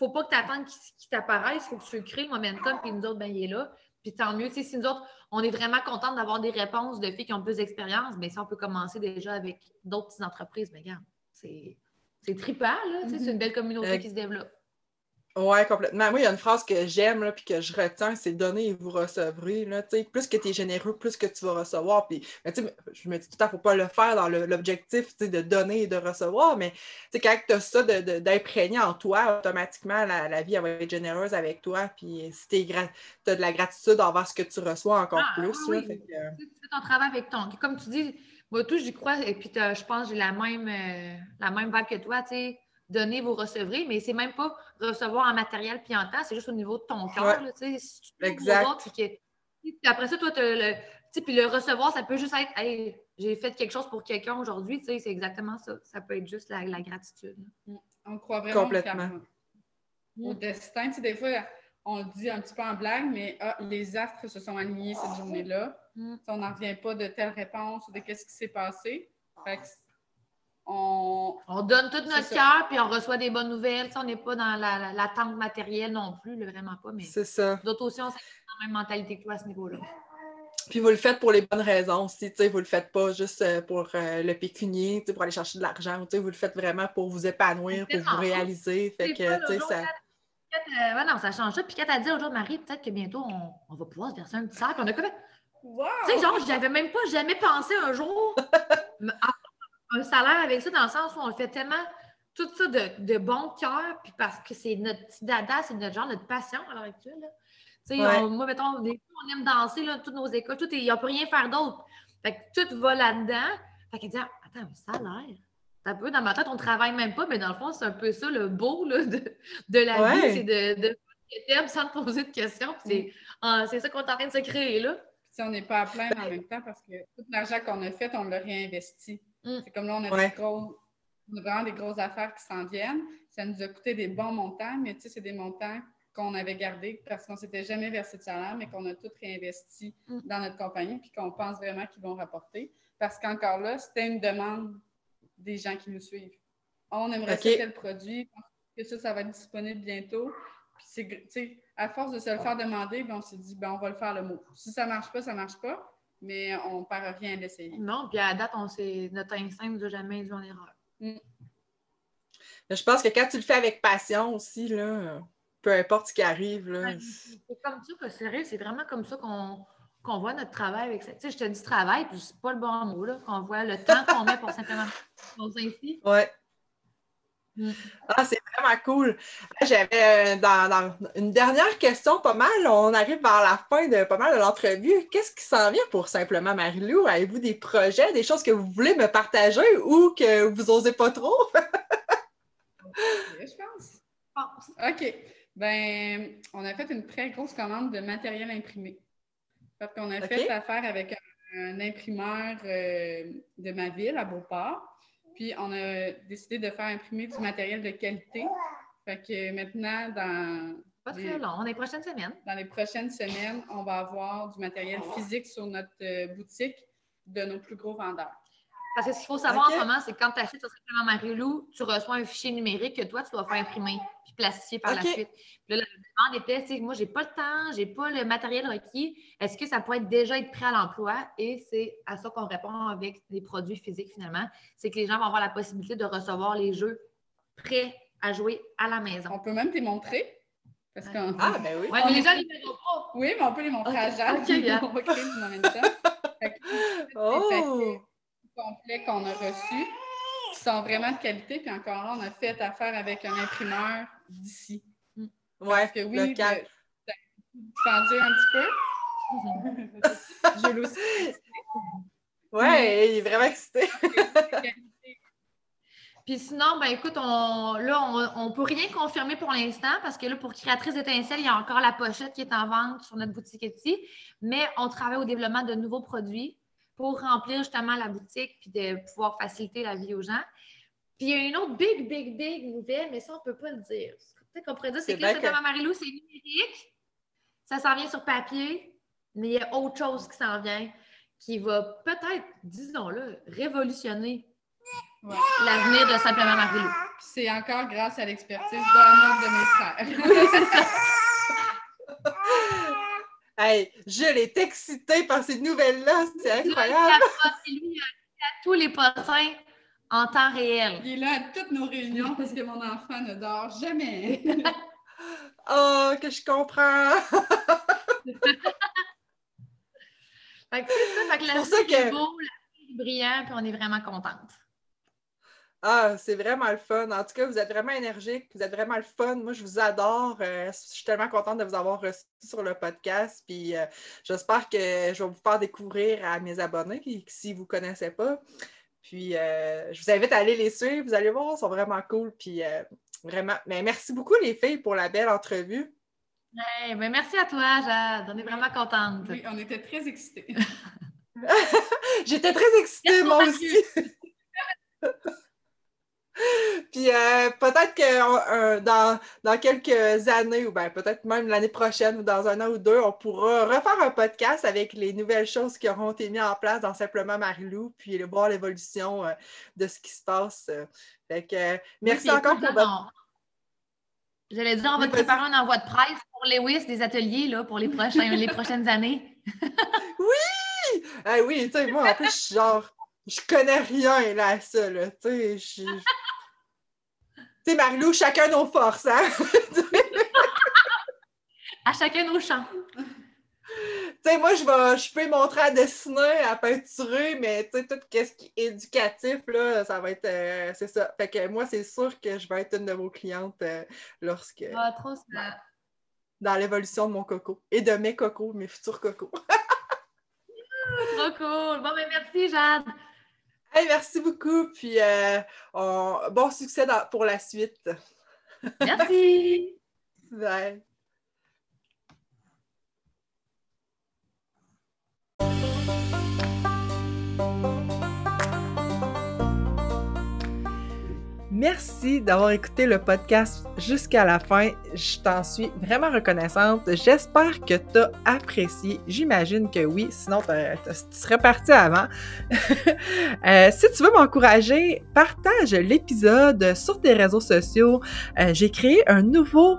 faut pas que tu attendes qu'il t'apparaisse, il faut que tu crées le momentum, puis nous autres, ben, il est là. Puis tant mieux, tu sais, si nous autres, on est vraiment contente d'avoir des réponses de filles qui ont plus d'expérience, mais si on peut commencer déjà avec d'autres petites entreprises, mais regarde, c'est trippant, là, c'est une belle communauté qui se développe. Oui, complètement. Moi, il y a une phrase que j'aime et que je retiens, c'est donner et vous recevrez. Là, plus que tu es généreux, plus que tu vas recevoir. Puis, je me dis tout à fait, il ne faut pas le faire dans l'objectif de donner et de recevoir, mais quand tu as ça d'imprégner en toi, automatiquement, la, vie va être généreuse avec toi. Puis si tu as de la gratitude envers ce que tu reçois encore ah, plus. oui. tu fais ton travail avec ton. Comme tu dis, moi, tout, j'y crois, et puis je pense que j'ai la même, euh, la même vibe que toi, tu sais donner, vous recevrez, mais c'est même pas recevoir en matériel puis en temps, c'est juste au niveau de ton cœur. exact. après ça, toi, le, puis le recevoir, ça peut juste être hey, j'ai fait quelque chose pour quelqu'un aujourd'hui, c'est exactement ça. Ça peut être juste la, gratitude. Mm. On croit vraiment Complètement. au destin. des fois, on le dit un petit peu en blague, mais ah, les astres se sont alignés cette journée-là. Mm. On n'en revient pas de telle réponse ou de qu'est-ce qui s'est passé. Fait que on, On donne tout notre cœur, puis on reçoit des bonnes nouvelles. On n'est pas dans la- la- l'attente matérielle non plus, là, vraiment pas. Mais C'est ça. d'autres aussi, on s'est dans la même mentalité que toi à ce niveau-là. Puis vous le faites pour les bonnes raisons aussi, tu sais, vous le faites pas juste euh, pour euh, le pécunier, tu sais, pour aller chercher de l'argent, tu sais, vous le faites vraiment pour vous épanouir, pour vous réaliser. Fait C'est que, pas tu sais, ça... Quand, euh, ouais, non, ça change ça. Puis quand elle dit aujourd'hui, Marie, peut-être que bientôt, on, on va pouvoir se verser un petit sac. On a comme... Wow! Tu sais, genre, j'avais même pas jamais pensé un jour un salaire avec ça, dans le sens où on le fait tellement tout ça de, de bon cœur, puis parce que c'est notre petit dada, c'est notre genre, notre passion à l'heure actuelle. là. Tu sais, Ouais. on- moi, mettons, des fois, on aime danser, là, toutes nos écoles, tout, est- on peut rien faire d'autre. Fait que tout va là-dedans. Fait qu'elle dit, Ah, attends, un salaire. Un peu dans ma tête, on travaille même pas, mais dans le fond, c'est un peu ça le beau là, de, de la Ouais. vie, c'est de, de faire sans te poser de questions. Puis C'est ah, c'est ça qu'on est en train de se créer là. Si on n'est pas à plein en même temps parce que tout l'argent qu'on a fait, on l'a réinvesti. Mm. C'est comme là, on a, Ouais. des gros, on a vraiment des grosses affaires qui s'en viennent. Ça nous a coûté des bons montants, mais tu sais, c'est des montants qu'on avait gardés parce qu'on ne s'était jamais versé de salaire, mais qu'on a tout réinvesti Mm. dans notre compagnie puis qu'on pense vraiment qu'ils vont rapporter. Parce qu'encore là, c'était une demande des gens qui nous suivent. On aimerait OK. ça tel produit, que ça, ça va être disponible bientôt. Puis, c'est gr- tu sais, à force de se le faire demander, ben, on s'est dit, ben, on va le faire le mot. Si ça ne marche pas, ça ne marche pas, mais on ne perd rien à l'essayer. Non, puis à la date, on sait, notre instinct ne nous a jamais induit en erreur. Mais je pense que quand tu le fais avec passion aussi, là, peu importe ce qui arrive, là, C'est comme ça que sérieux, c'est vraiment comme ça qu'on qu'on voit notre travail avec ça. Tu sais, je te dis travail, puis c'est pas le bon mot, là, qu'on voit le temps qu'on met pour simplement nos ici. Ouais. Mm. Ah, c'est vraiment cool. J'avais euh, dans, dans une dernière question, pas mal. On arrive vers la fin de pas mal de l'entrevue. Qu'est-ce qui s'en vient pour simplement Marie-Lou? Avez-vous des projets, des choses que vous voulez me partager ou que vous osez pas trop? Je pense. Pense. OK. Ben, on a fait une très grosse commande de matériel imprimé. Fait qu'on a fait affaire avec un, un imprimeur euh, de ma ville, à Beauport. Puis, on a décidé de faire imprimer du matériel de qualité. Fait que maintenant, dans, Pas Les- très long, on est prochaine semaine. dans les prochaines semaines, on va avoir du matériel physique sur notre euh, boutique de nos plus gros vendeurs. Parce que ce qu'il faut savoir en ce moment, c'est que quand tu achètes sur Simplement Marie-Lou, tu reçois un fichier numérique que toi, tu dois faire imprimer puis plastifier par la suite. Puis là, la demande était, tu sais, moi, j'ai pas le temps, j'ai pas le matériel requis. Est-ce que ça pourrait être déjà être prêt à l'emploi? Et c'est à ça qu'on répond avec des produits physiques finalement. C'est que les gens vont avoir la possibilité de recevoir les jeux prêts à jouer à la maison. On peut même les montrer. Parce Ouais. qu'on Ah, ben oui. Ouais, mais les gens, verront pas. Oui, mais on peut les montrer à Jacques. ok, yeah. On va créer les Oh! Complets qu'on a reçus, qui sont vraiment de qualité. Puis encore là, on a fait affaire avec un imprimeur d'ici. Ouais, Parce que oui, le, un petit peu. Je l'ai aussi. Ouais, il est vraiment excité. Puis sinon, ben écoute, on, là, on ne peut rien confirmer pour l'instant parce que là, pour Créatrice d'étincelles, il y a encore la pochette qui est en vente sur notre boutique Etsy, mais on travaille au développement de nouveaux produits pour remplir justement la boutique puis de pouvoir faciliter la vie aux gens. Puis il y a une autre big, big, big nouvelle, mais ça, on ne peut pas le dire. Peut-être qu'on pourrait dire, c'est que là, c'est Marilou, c'est numérique. Ça s'en vient sur papier, mais il y a autre chose qui s'en vient qui va peut-être, disons-le, révolutionner Ouais. l'avenir de Simplement Marilou. Puis c'est encore grâce à l'expertise d'un autre de mes frères. Hey, Jules est excité par ces nouvelles-là. C'est incroyable. C'est lui qui a à tous les potins en temps réel. Il est là à toutes nos réunions parce que mon enfant ne dort jamais. Oh, que je comprends. Fait que c'est ça, fait que la beau, la vie est brillant, puis on est vraiment contente. Ah, c'est vraiment le fun. En tout cas, vous êtes vraiment énergique, vous êtes vraiment le fun. Moi, je vous adore. Euh, je suis tellement contente de vous avoir reçu sur le podcast. Puis euh, j'espère que je vais vous faire découvrir à mes abonnés qui, si vous ne connaissez pas. Puis euh, je vous invite à aller les suivre. Vous allez voir, ils sont vraiment cool. Puis euh, vraiment, mais merci beaucoup les filles pour la belle entrevue. Hey, ben merci à toi, Jade. On est vraiment contente. Oui, on était très excités. J'étais très excitée, Merci, moi aussi. Puis euh, peut-être que euh, dans, dans, quelques années, ou bien peut-être même l'année prochaine ou dans un an ou deux, on pourra refaire un podcast avec les nouvelles choses qui auront été mises en place dans Simplement Marilou, puis voir l'évolution euh, de ce qui se passe. Fait que, merci encore pour votre... J'allais dire, on va te préparer un envoi de presse pour Lewis des ateliers là, pour les, prochains, les prochaines années. oui! oui, tu sais, moi, en plus, je suis genre, je connais rien là, à ça, là. Tu sais, je sais, Marilou, chacun nos forces, hein? à chacun nos champs. Tu sais, moi, je, vais, je peux montrer à dessiner, à peinturer, mais tu sais, tout ce qui est éducatif, là, ça va être. Euh, c'est ça. Fait que moi, c'est sûr que je vais être une de vos clientes euh, lorsque. Ah, trop ça. Dans l'évolution de mon coco et de mes cocos, mes futurs cocos. trop cool. Bon, ben merci, Jade. Hey, merci beaucoup. Puis euh, bon succès pour la suite. Merci. Bye. Merci d'avoir écouté le podcast jusqu'à la fin. Je t'en suis vraiment reconnaissante. J'espère que tu as apprécié. J'imagine que oui, sinon tu serais parti avant. Euh, si tu veux m'encourager, partage l'épisode sur tes réseaux sociaux. Euh, j'ai créé un nouveau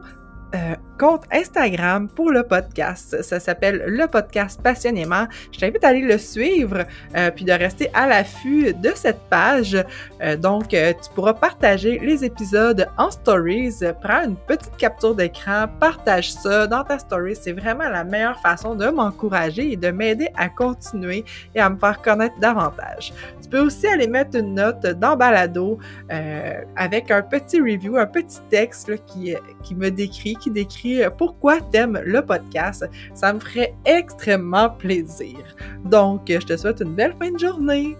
euh, compte Instagram pour le podcast. Ça s'appelle le podcast passionnément. Je t'invite à aller le suivre euh, puis de rester à l'affût de cette page. Euh, donc, tu pourras partager les épisodes en stories. Prends une petite capture d'écran, partage ça dans ta story. C'est vraiment la meilleure façon de m'encourager et de m'aider à continuer et à me faire connaître davantage. Tu peux aussi aller mettre une note dans Balado avec un petit review, un petit texte qui, qui me décrit qui décrit euh, pourquoi t'aimes le podcast? Ça me ferait extrêmement plaisir. Donc, je te souhaite une belle fin de journée.